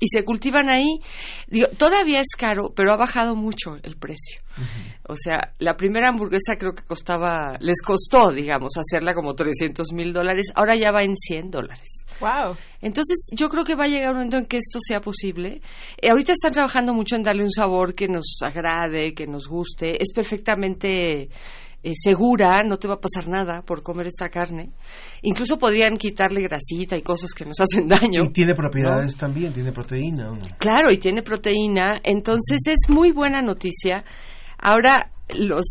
Y se cultivan ahí. Digo, todavía es caro, pero ha bajado mucho el precio. O sea, la primera hamburguesa creo que costaba, les costó, digamos, hacerla como 300 mil dólares. Ahora ya va en 100 dólares. Wow. Entonces, yo creo que va a llegar un momento en que esto sea posible. Eh, ahorita están trabajando mucho en darle un sabor que nos agrade, que nos guste. Es perfectamente eh, segura, no te va a pasar nada por comer esta carne. Incluso podrían quitarle grasita y cosas que nos (laughs) hacen daño. Y tiene propiedades también, tiene proteína. Claro, y tiene proteína. Entonces es muy buena noticia. Ahora, los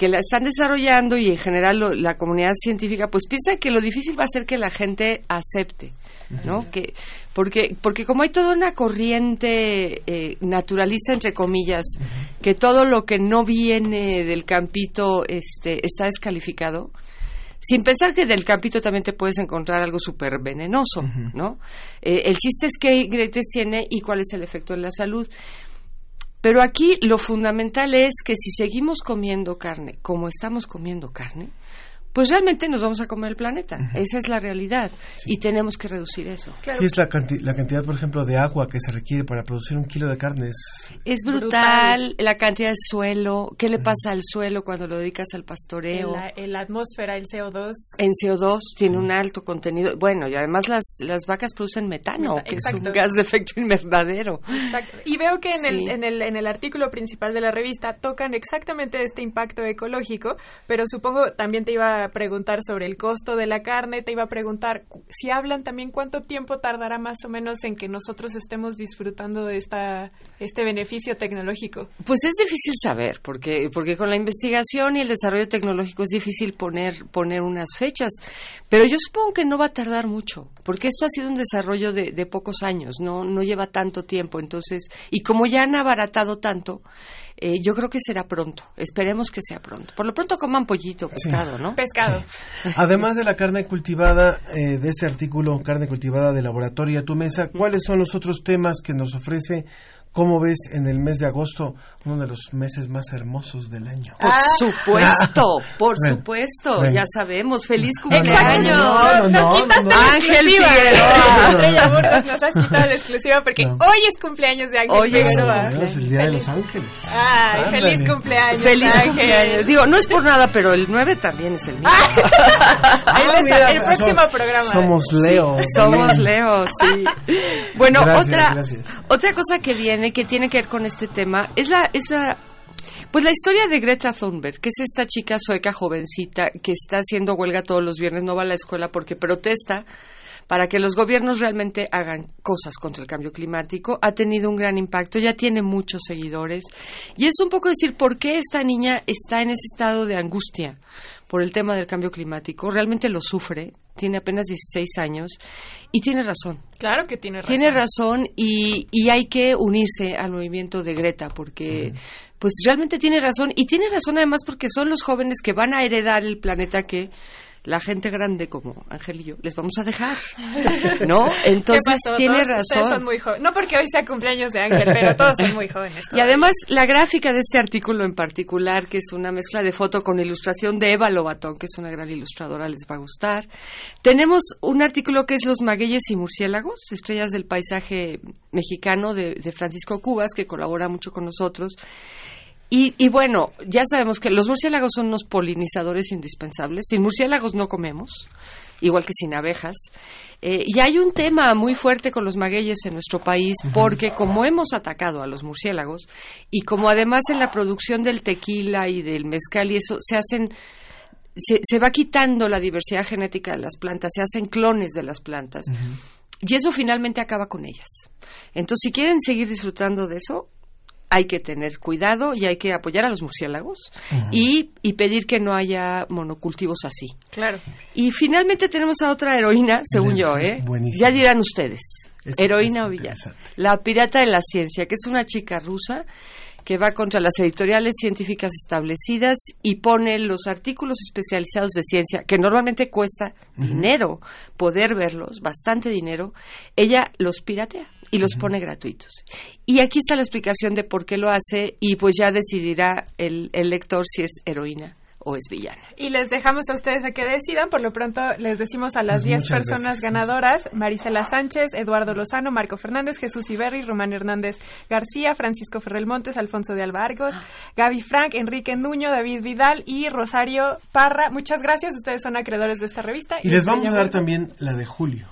que la están desarrollando y en general lo- la comunidad científica, pues piensan que lo difícil va a ser que la gente acepte, ¿no? Que porque porque como hay toda una corriente eh, naturalista entre comillas, que todo lo que no viene del campito este está descalificado. Sin pensar que del campito también te puedes encontrar algo súper venenoso, ¿no? Eh, el chiste es qué ingredientes tiene y cuál es el efecto en la salud. Pero aquí lo fundamental es que si seguimos comiendo carne como estamos comiendo carne, pues realmente nos vamos a comer el planeta. Esa es la realidad. Y tenemos que reducir eso. Sí, es la, canti- la cantidad, por ejemplo, de agua que se requiere para producir un kilo de carne. Es, Es brutal, la cantidad de suelo. ¿Qué le pasa al suelo cuando lo dedicas al pastoreo? En la, en la atmósfera, el CO2. En CO2 tiene un alto contenido. Bueno, y además las, las vacas producen metano, Meta- que es un gas de efecto invernadero. Exacto. Y veo que en, Sí. el, en, el, en el artículo principal de la revista tocan exactamente este impacto ecológico, pero supongo también te iba a preguntar sobre el costo de la carne, te iba a preguntar si hablan también cuánto tiempo tardará más o menos en que nosotros estemos disfrutando de esta, este beneficio tecnológico. Pues es difícil saber, porque, porque con la investigación y el desarrollo tecnológico es difícil poner, poner unas fechas. Pero yo supongo que no va a tardar mucho, porque esto ha sido un desarrollo de, de pocos años, no, no lleva tanto tiempo. Entonces, y como ya han abaratado tanto, eh, yo creo que será pronto. Esperemos que sea pronto. Por lo pronto coman pollito, pescado, ¿no? Pescado. Además de la carne cultivada, eh, de este artículo, carne cultivada de laboratorio a tu mesa, ¿cuáles son los otros temas que nos ofrece? ¿Cómo ves en el mes de agosto, uno de los meses más hermosos del año? Por supuesto, (laughs) por supuesto, ya sabemos. Feliz cumpleaños. no, no, no, no, no. Ángel exclusiva. Figueroa. Estrella Burgos nos has quitado la exclusiva porque No. hoy es cumpleaños de Ángel Hoy es el Día de los Ángeles. Ay, Ándale. feliz cumpleaños. Feliz Ángel. cumpleaños. Digo, no es por nada, pero el 9 también es el mío. Ah, (laughs) mira, el próximo programa. Somos Leo. Somos Leo, sí. Bueno, Gracias, otra gracias. otra cosa que viene que tiene que ver con este tema es la es la pues la historia de Greta Thunberg, que es esta chica sueca jovencita que está haciendo huelga todos los viernes, no va a la escuela porque protesta para que los gobiernos realmente hagan cosas contra el cambio climático, ha tenido un gran impacto, ya tiene muchos seguidores. Y es un poco decir por qué esta niña está en ese estado de angustia por el tema del cambio climático. Realmente lo sufre, tiene apenas 16 años y tiene razón. Claro que tiene razón. Tiene razón y, y hay que unirse al movimiento de Greta porque pues realmente tiene razón y tiene razón además porque son los jóvenes que van a heredar el planeta que la gente grande como Ángel y yo les vamos a dejar, ¿no? Entonces ¿Qué pasó? tiene Todos razón. son muy jóvenes. No porque hoy sea cumpleaños de Ángel, pero todos son muy jóvenes. Y además la gráfica de este artículo en particular, que es una mezcla de foto con ilustración de Eva Lobatón, que es una gran ilustradora, les va a gustar. Tenemos un artículo que es Los magueyes y murciélagos, estrellas del paisaje mexicano de, de Francisco Cubas, que colabora mucho con nosotros. Y, y bueno, ya sabemos que los murciélagos son unos polinizadores indispensables. Sin murciélagos no comemos, igual que sin abejas. Eh, y hay un tema muy fuerte con los magueyes en nuestro país porque como hemos atacado a los murciélagos y como además en la producción del tequila y del mezcal y eso se hacen se, se va quitando la diversidad genética de las plantas, se hacen clones de las plantas. Y eso finalmente acaba con ellas. Entonces, si quieren seguir disfrutando de eso, hay que tener cuidado y hay que apoyar a los murciélagos y, y pedir que no haya monocultivos así. Claro. Y finalmente tenemos a otra heroína, según yo, ¿eh? buenísimo. Ya dirán ustedes. Es- heroína es o villana. La pirata de la ciencia, que es una chica rusa que va contra las editoriales científicas establecidas y pone los artículos especializados de ciencia, que normalmente cuesta dinero poder verlos, bastante dinero, ella los piratea y los pone gratuitos. Y aquí está la explicación de por qué lo hace y pues ya decidirá el, el lector si es heroína o es villana. Y les dejamos a ustedes a que decidan. Por lo pronto les decimos a las Pues 10 muchas personas gracias. ganadoras, Marisela Sánchez, Eduardo Lozano, Marco Fernández, Jesús Iberri, Román Hernández García, Francisco Ferrell Montes, Alfonso de Alba Argos, Gaby Frank, Enrique Nuño, David Vidal y Rosario Parra. Muchas gracias. Ustedes son acreedores de esta revista. Y les vamos a dar también la de julio.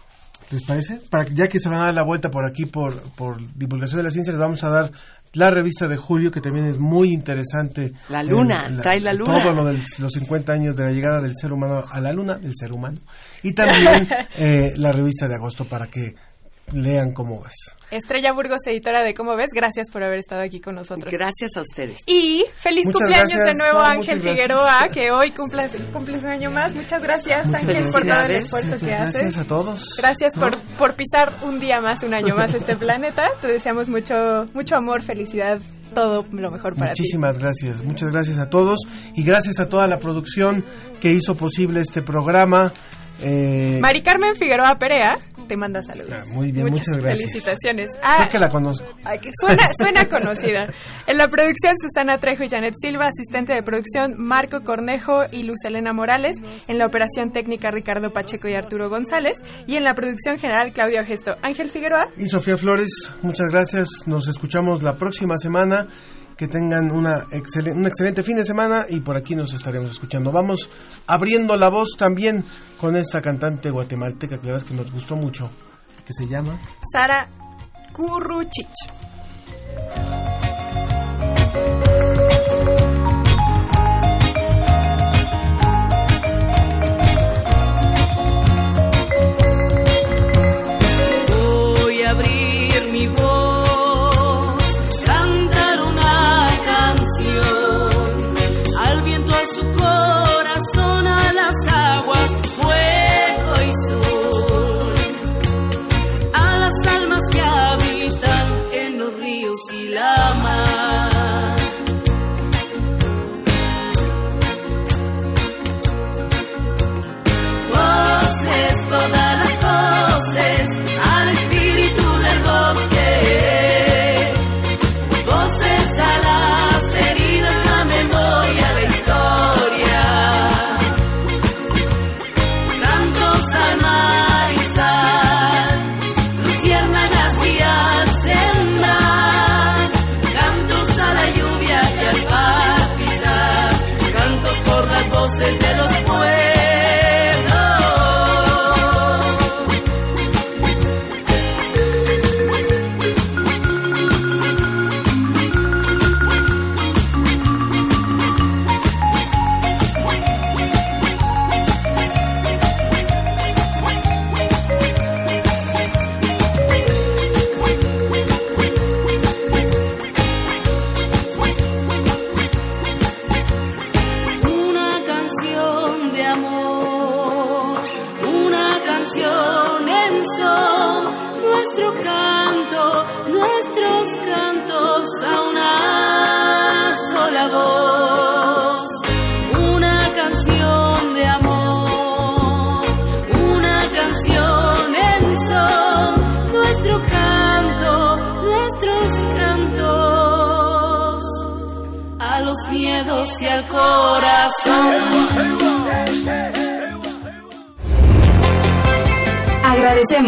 ¿Les parece? Para que- ya que se van a dar la vuelta por aquí por, por divulgación de la ciencia, les vamos a dar la revista de julio, que también es muy interesante. La luna, trae la luna. Todo lo de los 50 años de la llegada del ser humano a la luna, del ser humano. Y también (laughs) eh, la revista de agosto para que lean cómo vas. Estrella Burgos, editora de Cómo ves, gracias por haber estado aquí con nosotros. Gracias a ustedes. Y feliz Muchas cumpleaños gracias. de nuevo No, Ángel gracias. Figueroa, que hoy cumples, cumples un año más. Muchas gracias Muchas Ángel por todo el esfuerzo Muchas que gracias haces. a todos. Gracias ¿No? por, por pisar un día más, un año más este planeta. Te deseamos mucho, mucho amor, felicidad, todo lo mejor para ti. Muchísimas gracias, muchas gracias a todos y gracias a toda la producción que hizo posible este programa. Eh, Mari Carmen Figueroa Perea te manda saludos. muy bien, muchas gracias. Felicitaciones. Ah, Creo que la conozco. Ay, que suena, suena conocida. En la producción, Susana Trejo y Janet Silva. Asistente de producción, Marco Cornejo y Luz Elena Morales. En la operación técnica, Ricardo Pacheco y Arturo González. Y en la producción general, Claudio Gesto. Ángel Figueroa. Y Sofía Flores, muchas gracias. Nos escuchamos la próxima semana. Que tengan una excelen- un excelente fin de semana y por aquí nos estaremos escuchando. Vamos abriendo la voz también con esta cantante guatemalteca que la verdad es que nos gustó mucho, que se llama Sara Curruchich.